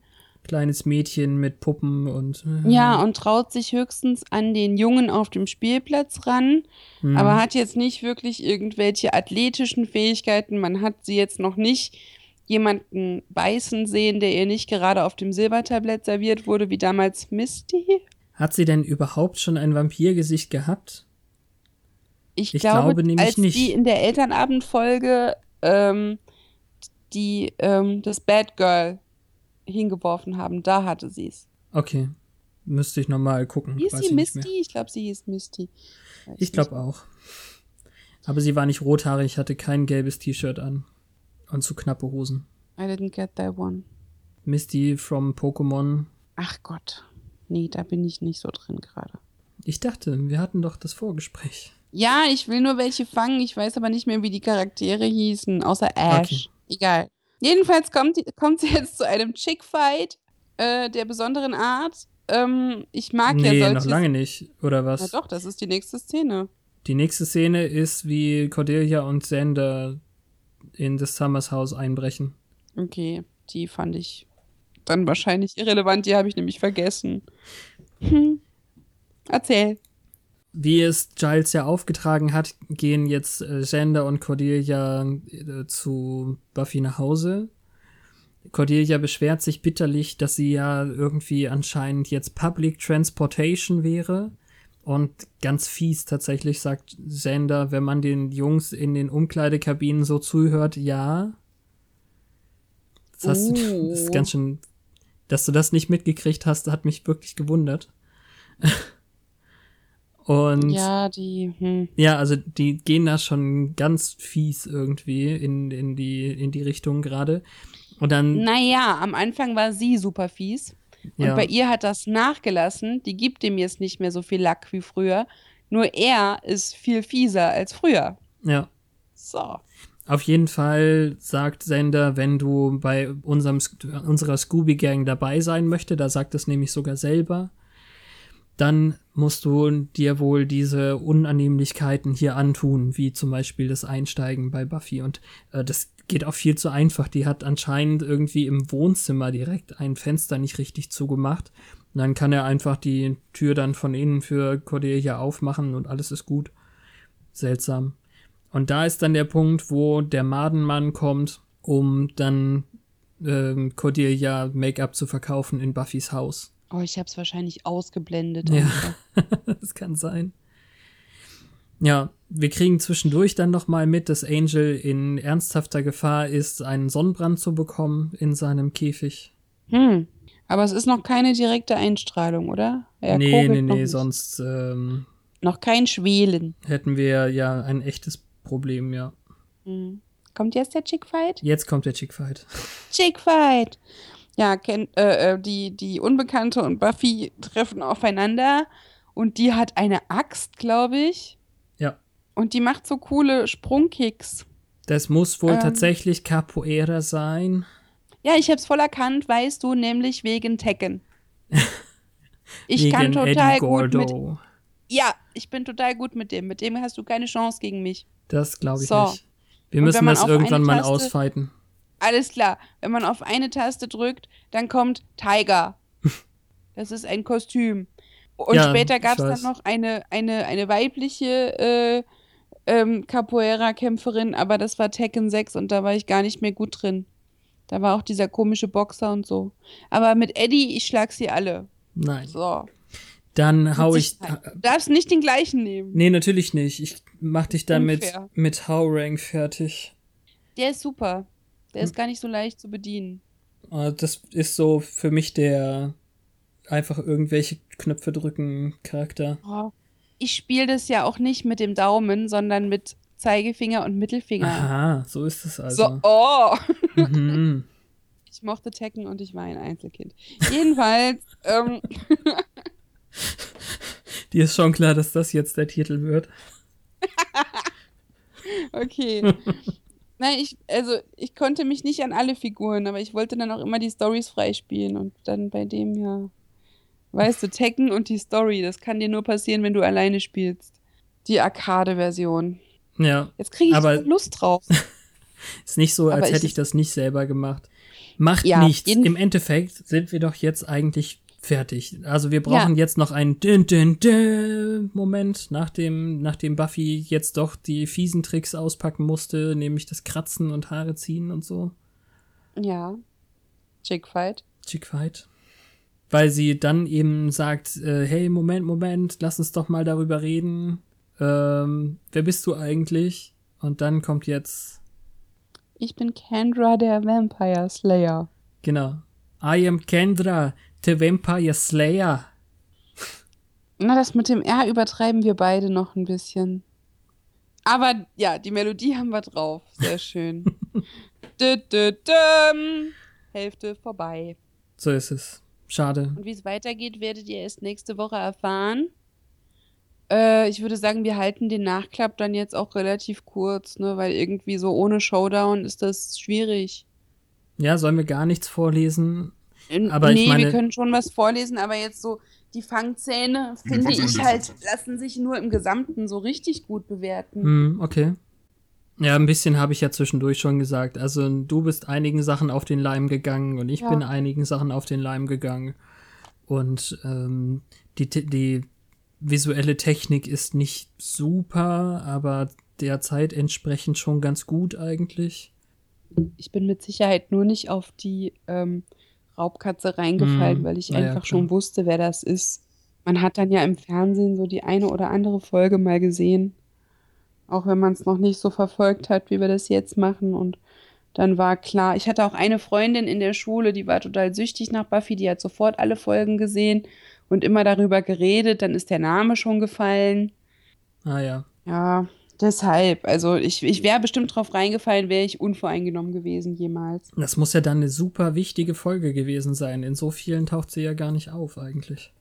Kleines Mädchen mit Puppen und. Äh. Ja, und traut sich höchstens an den Jungen auf dem Spielplatz ran, hm. aber hat jetzt nicht wirklich irgendwelche athletischen Fähigkeiten. Man hat sie jetzt noch nicht jemanden beißen sehen, der ihr nicht gerade auf dem Silbertablett serviert wurde, wie damals Misty. Hat sie denn überhaupt schon ein Vampirgesicht gehabt? Ich, ich glaube, glaube nämlich als nicht. die in der Elternabendfolge ähm, die ähm, das Bad Girl hingeworfen haben, da hatte sie es. Okay. Müsste ich nochmal gucken. Hieß sie Misty? Ich glaube, sie hieß Misty. Weiß ich glaube auch. Aber sie war nicht rothaarig, hatte kein gelbes T-Shirt an. Und zu knappe Hosen. I didn't get that one. Misty from Pokémon. Ach Gott. Nee, da bin ich nicht so drin gerade. Ich dachte, wir hatten doch das Vorgespräch. Ja, ich will nur welche fangen. Ich weiß aber nicht mehr, wie die Charaktere hießen, außer Ash. Okay. Egal. Jedenfalls kommt, kommt sie jetzt zu einem Chick-Fight äh, der besonderen Art. Ähm, ich mag nee, ja solche. noch lange nicht, oder was? Ja doch, das ist die nächste Szene. Die nächste Szene ist, wie Cordelia und Sander in das Summers Haus einbrechen. Okay, die fand ich dann wahrscheinlich irrelevant, die habe ich nämlich vergessen. Hm. Erzähl. Wie es Giles ja aufgetragen hat, gehen jetzt äh, Xander und Cordelia äh, zu Buffy nach Hause. Cordelia beschwert sich bitterlich, dass sie ja irgendwie anscheinend jetzt Public Transportation wäre. Und ganz fies tatsächlich sagt Xander, wenn man den Jungs in den Umkleidekabinen so zuhört, ja. Das, hast, oh. das ist ganz schön, dass du das nicht mitgekriegt hast, hat mich wirklich gewundert. Und ja, die. Hm. Ja, also die gehen da schon ganz fies irgendwie in, in, die, in die Richtung gerade. Und dann. Naja, am Anfang war sie super fies. Und ja. bei ihr hat das nachgelassen. Die gibt dem jetzt nicht mehr so viel Lack wie früher. Nur er ist viel fieser als früher. Ja. So. Auf jeden Fall sagt Sender, wenn du bei unserem, unserer Scooby-Gang dabei sein möchtest, da sagt es nämlich sogar selber, dann musst du dir wohl diese Unannehmlichkeiten hier antun, wie zum Beispiel das Einsteigen bei Buffy. Und äh, das geht auch viel zu einfach. Die hat anscheinend irgendwie im Wohnzimmer direkt ein Fenster nicht richtig zugemacht. Und dann kann er einfach die Tür dann von innen für Cordelia aufmachen und alles ist gut. Seltsam. Und da ist dann der Punkt, wo der Madenmann kommt, um dann ähm, Cordelia Make-up zu verkaufen in Buffys Haus. Oh, ich habe es wahrscheinlich ausgeblendet. Ja, das kann sein. Ja, wir kriegen zwischendurch dann noch mal mit, dass Angel in ernsthafter Gefahr ist, einen Sonnenbrand zu bekommen in seinem Käfig. Hm, aber es ist noch keine direkte Einstrahlung, oder? Er nee, nee, nee, sonst ähm, noch kein Schwelen. Hätten wir ja ein echtes Problem, ja. Hm. Kommt jetzt der Chickfight? Jetzt kommt der Chickfight. Chickfight! Ja, kennt, äh, äh, die, die Unbekannte und Buffy treffen aufeinander und die hat eine Axt, glaube ich. Ja. Und die macht so coole Sprungkicks. Das muss wohl ähm, tatsächlich Capoeira sein. Ja, ich hab's voll erkannt, weißt du, nämlich wegen Tekken. Ich wegen kann total gut mit. Ja, ich bin total gut mit dem. Mit dem hast du keine Chance gegen mich. Das glaube ich so. nicht. Wir müssen das irgendwann mal ausfighten. Alles klar. Wenn man auf eine Taste drückt, dann kommt Tiger. Das ist ein Kostüm. Und ja, später gab es dann noch eine, eine, eine weibliche äh, ähm, Capoeira-Kämpferin, aber das war Tekken 6 und da war ich gar nicht mehr gut drin. Da war auch dieser komische Boxer und so. Aber mit Eddie, ich schlag sie alle. Nein. So. Dann hau ich. Du darfst nicht den gleichen nehmen. Nee, natürlich nicht. Ich mach dich damit mit, mit Hau-Rank fertig. Der ist super. Der ist gar nicht so leicht zu bedienen. Ah, das ist so für mich der einfach irgendwelche Knöpfe drücken Charakter. Oh. Ich spiele das ja auch nicht mit dem Daumen, sondern mit Zeigefinger und Mittelfinger. Aha, so ist es also. So, oh. Mhm. Ich mochte Tekken und ich war ein Einzelkind. Jedenfalls. ähm, Dir ist schon klar, dass das jetzt der Titel wird. okay. Nein, ich, also ich konnte mich nicht an alle Figuren, aber ich wollte dann auch immer die Stories freispielen und dann bei dem ja. Weißt du, Tekken und die Story, das kann dir nur passieren, wenn du alleine spielst. Die Arcade-Version. Ja. Jetzt kriege ich aber Lust drauf. ist nicht so, als aber hätte ich das nicht selber gemacht. Macht ja, nichts. Im Endeffekt sind wir doch jetzt eigentlich fertig. Also wir brauchen ja. jetzt noch einen Dün -dün -dün Moment, nachdem, nachdem Buffy jetzt doch die fiesen Tricks auspacken musste, nämlich das Kratzen und Haare ziehen und so. Ja. Chickfight. Chickfight. Weil sie dann eben sagt, äh, hey, Moment, Moment, lass uns doch mal darüber reden. Ähm, wer bist du eigentlich? Und dann kommt jetzt. Ich bin Kendra, der Vampire Slayer. Genau. I am Kendra, the Vampire Slayer. Na, das mit dem R übertreiben wir beide noch ein bisschen. Aber ja, die Melodie haben wir drauf. Sehr schön. dü, dü, dü. Hälfte vorbei. So ist es. Schade. Und wie es weitergeht, werdet ihr erst nächste Woche erfahren. Äh, ich würde sagen, wir halten den Nachklapp dann jetzt auch relativ kurz, ne? Weil irgendwie so ohne Showdown ist das schwierig. Ja, sollen wir gar nichts vorlesen? Aber nee, ich meine, wir können schon was vorlesen, aber jetzt so die Fangzähne, finde ich halt, lassen sich nur im Gesamten so richtig gut bewerten. Mm, okay. Ja, ein bisschen habe ich ja zwischendurch schon gesagt. Also du bist einigen Sachen auf den Leim gegangen und ich ja. bin einigen Sachen auf den Leim gegangen. Und ähm, die, die visuelle Technik ist nicht super, aber der Zeit entsprechend schon ganz gut eigentlich. Ich bin mit Sicherheit nur nicht auf die ähm, Raubkatze reingefallen, mm, weil ich einfach ja, schon wusste, wer das ist. Man hat dann ja im Fernsehen so die eine oder andere Folge mal gesehen. Auch wenn man es noch nicht so verfolgt hat, wie wir das jetzt machen. Und dann war klar, ich hatte auch eine Freundin in der Schule, die war total süchtig nach Buffy, die hat sofort alle Folgen gesehen und immer darüber geredet, dann ist der Name schon gefallen. Ah ja. Ja, Deshalb, also ich, ich wäre bestimmt drauf reingefallen, wäre ich unvoreingenommen gewesen jemals. Das muss ja dann eine super wichtige Folge gewesen sein. In so vielen taucht sie ja gar nicht auf eigentlich.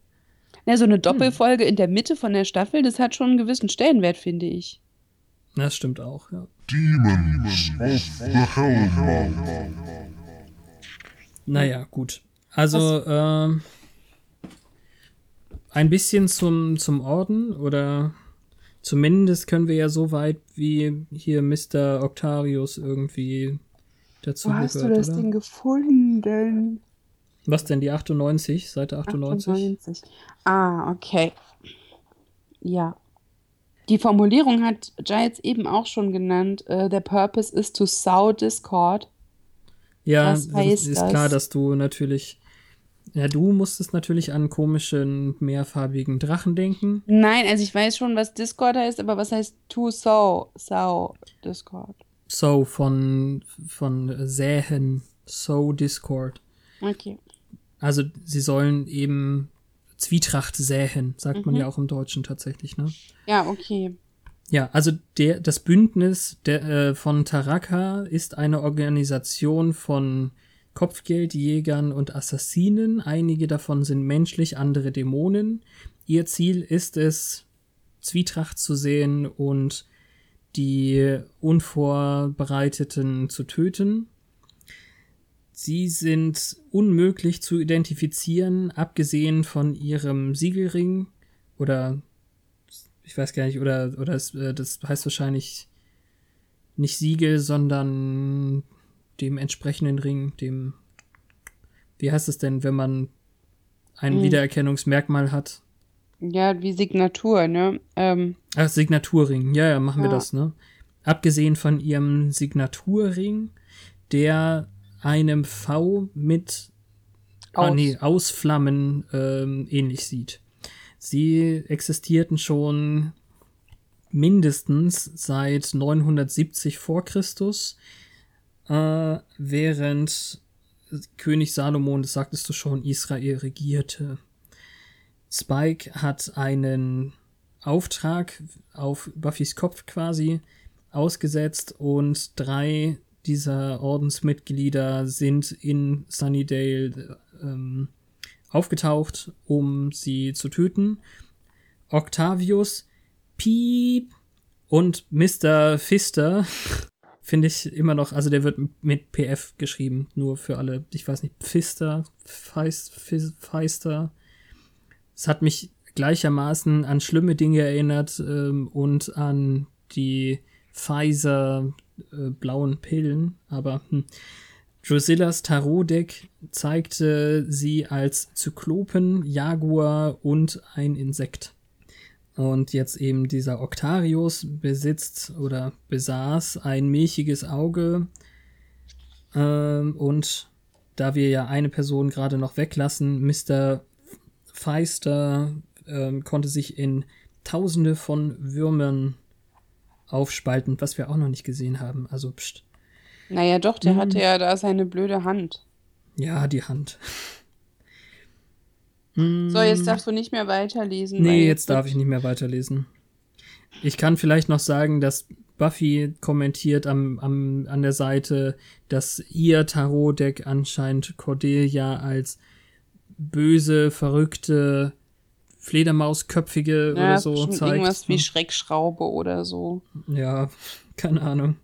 Ja, so eine Doppelfolge hm. in der Mitte von der Staffel, das hat schon einen gewissen Stellenwert, finde ich. Das stimmt auch, ja. Demons of the Hellmouth. Naja, gut. Also, ähm, ein bisschen zum, zum Orden oder Zumindest können wir ja so weit wie hier Mr. Octarius irgendwie dazu Wo gehört, hast du das oder? Ding gefunden? Was denn, die 98, Seite 98? 98. Ah, okay. Ja. Die Formulierung hat Giles eben auch schon genannt. Uh, the purpose is to sow discord. Ja, Was heißt ist das? klar, dass du natürlich ja, du musstest natürlich an komischen, mehrfarbigen Drachen denken. Nein, also ich weiß schon, was Discord heißt, aber was heißt to sow? Sow Discord. So von, von säen. So Discord. Okay. Also sie sollen eben Zwietracht säen, sagt mhm. man ja auch im Deutschen tatsächlich, ne? Ja, okay. Ja, also der, das Bündnis der, äh, von Taraka ist eine Organisation von Kopfgeldjägern und Assassinen. Einige davon sind menschlich, andere Dämonen. Ihr Ziel ist es, Zwietracht zu sehen und die Unvorbereiteten zu töten. Sie sind unmöglich zu identifizieren, abgesehen von ihrem Siegelring oder ich weiß gar nicht, oder, oder äh, das heißt wahrscheinlich nicht Siegel, sondern dem entsprechenden Ring, dem, wie heißt es denn, wenn man ein hm. Wiedererkennungsmerkmal hat? Ja, wie Signatur, ne? Ähm. Ach, Signaturring, ja, ja, machen ja. wir das, ne? Abgesehen von ihrem Signaturring, der einem V mit ah, Aus. Ah, nee, Ausflammen ähm, ähnlich sieht. Sie existierten schon mindestens seit 970 vor Christus äh, während König Salomon, das sagtest du schon, Israel regierte. Spike hat einen Auftrag auf Buffys Kopf quasi ausgesetzt und drei dieser Ordensmitglieder sind in Sunnydale ähm, aufgetaucht, um sie zu töten. Octavius, Piep und Mr. Fister finde ich immer noch, also der wird mit PF geschrieben, nur für alle, ich weiß nicht, Pfister, Feist, Feister. Es hat mich gleichermaßen an schlimme Dinge erinnert ähm, und an die Pfizer äh, blauen Pillen, aber hm. Drusillas Tarot-Deck zeigte sie als Zyklopen, Jaguar und ein Insekt. Und jetzt eben dieser Octarius besitzt oder besaß ein milchiges Auge, Ähm, und da wir ja eine Person gerade noch weglassen, Mr. Feister ähm, konnte sich in Tausende von Würmern aufspalten, was wir auch noch nicht gesehen haben. Also, pst. Naja, doch, der hm. hatte ja da seine blöde Hand. Ja, die Hand. So, jetzt hm. darfst du nicht mehr weiterlesen. Nee, jetzt darf ich nicht mehr weiterlesen. Ich kann vielleicht noch sagen, dass Buffy kommentiert am, am, an der Seite, dass ihr Tarot-Deck anscheinend Cordelia als böse, verrückte, Fledermausköpfige ja, oder so zeigt. Irgendwas wie Schreckschraube oder so. Ja, keine Ahnung.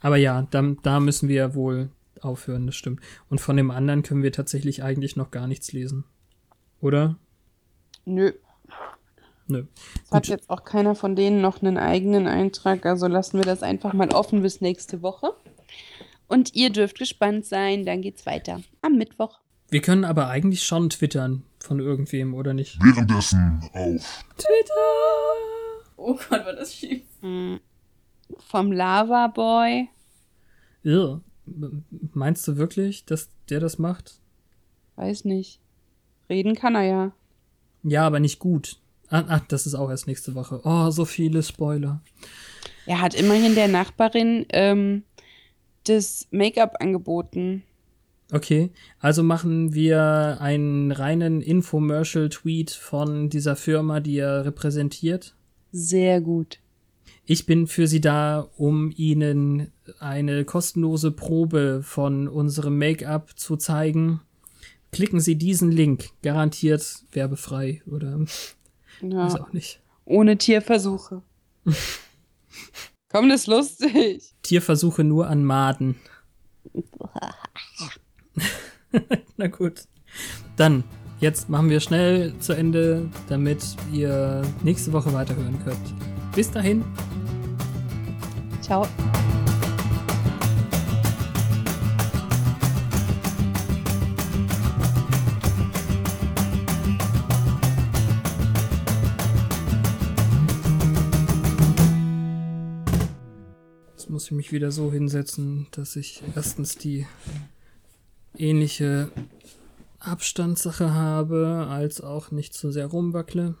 Aber ja, da, da müssen wir wohl aufhören, das stimmt. Und von dem anderen können wir tatsächlich eigentlich noch gar nichts lesen. Oder? Nö. Nö. Es hat jetzt auch keiner von denen noch einen eigenen Eintrag, also lassen wir das einfach mal offen bis nächste Woche. Und ihr dürft gespannt sein, dann geht's weiter am Mittwoch. Wir können aber eigentlich schon twittern von irgendwem, oder nicht? Währenddessen auf Twitter! Oh Gott, war das schief. Hm. Vom Lava Boy. Ja. Meinst du wirklich, dass der das macht? Weiß nicht. Reden kann er ja. Ja, aber nicht gut. Ach, ach, das ist auch erst nächste Woche. Oh, so viele Spoiler. Er hat immerhin der Nachbarin ähm, das Make-up angeboten. Okay, also machen wir einen reinen Infomercial-Tweet von dieser Firma, die er repräsentiert. Sehr gut. Ich bin für Sie da, um Ihnen eine kostenlose Probe von unserem Make-up zu zeigen. Klicken Sie diesen Link, garantiert werbefrei oder ja. Weiß auch nicht. Ohne Tierversuche. Komm, das ist lustig. Tierversuche nur an Maden. Na gut. Dann, jetzt machen wir schnell zu Ende, damit ihr nächste Woche weiterhören könnt. Bis dahin. Ciao. Muss ich mich wieder so hinsetzen, dass ich erstens die ähnliche Abstandssache habe, als auch nicht zu sehr rumwackle.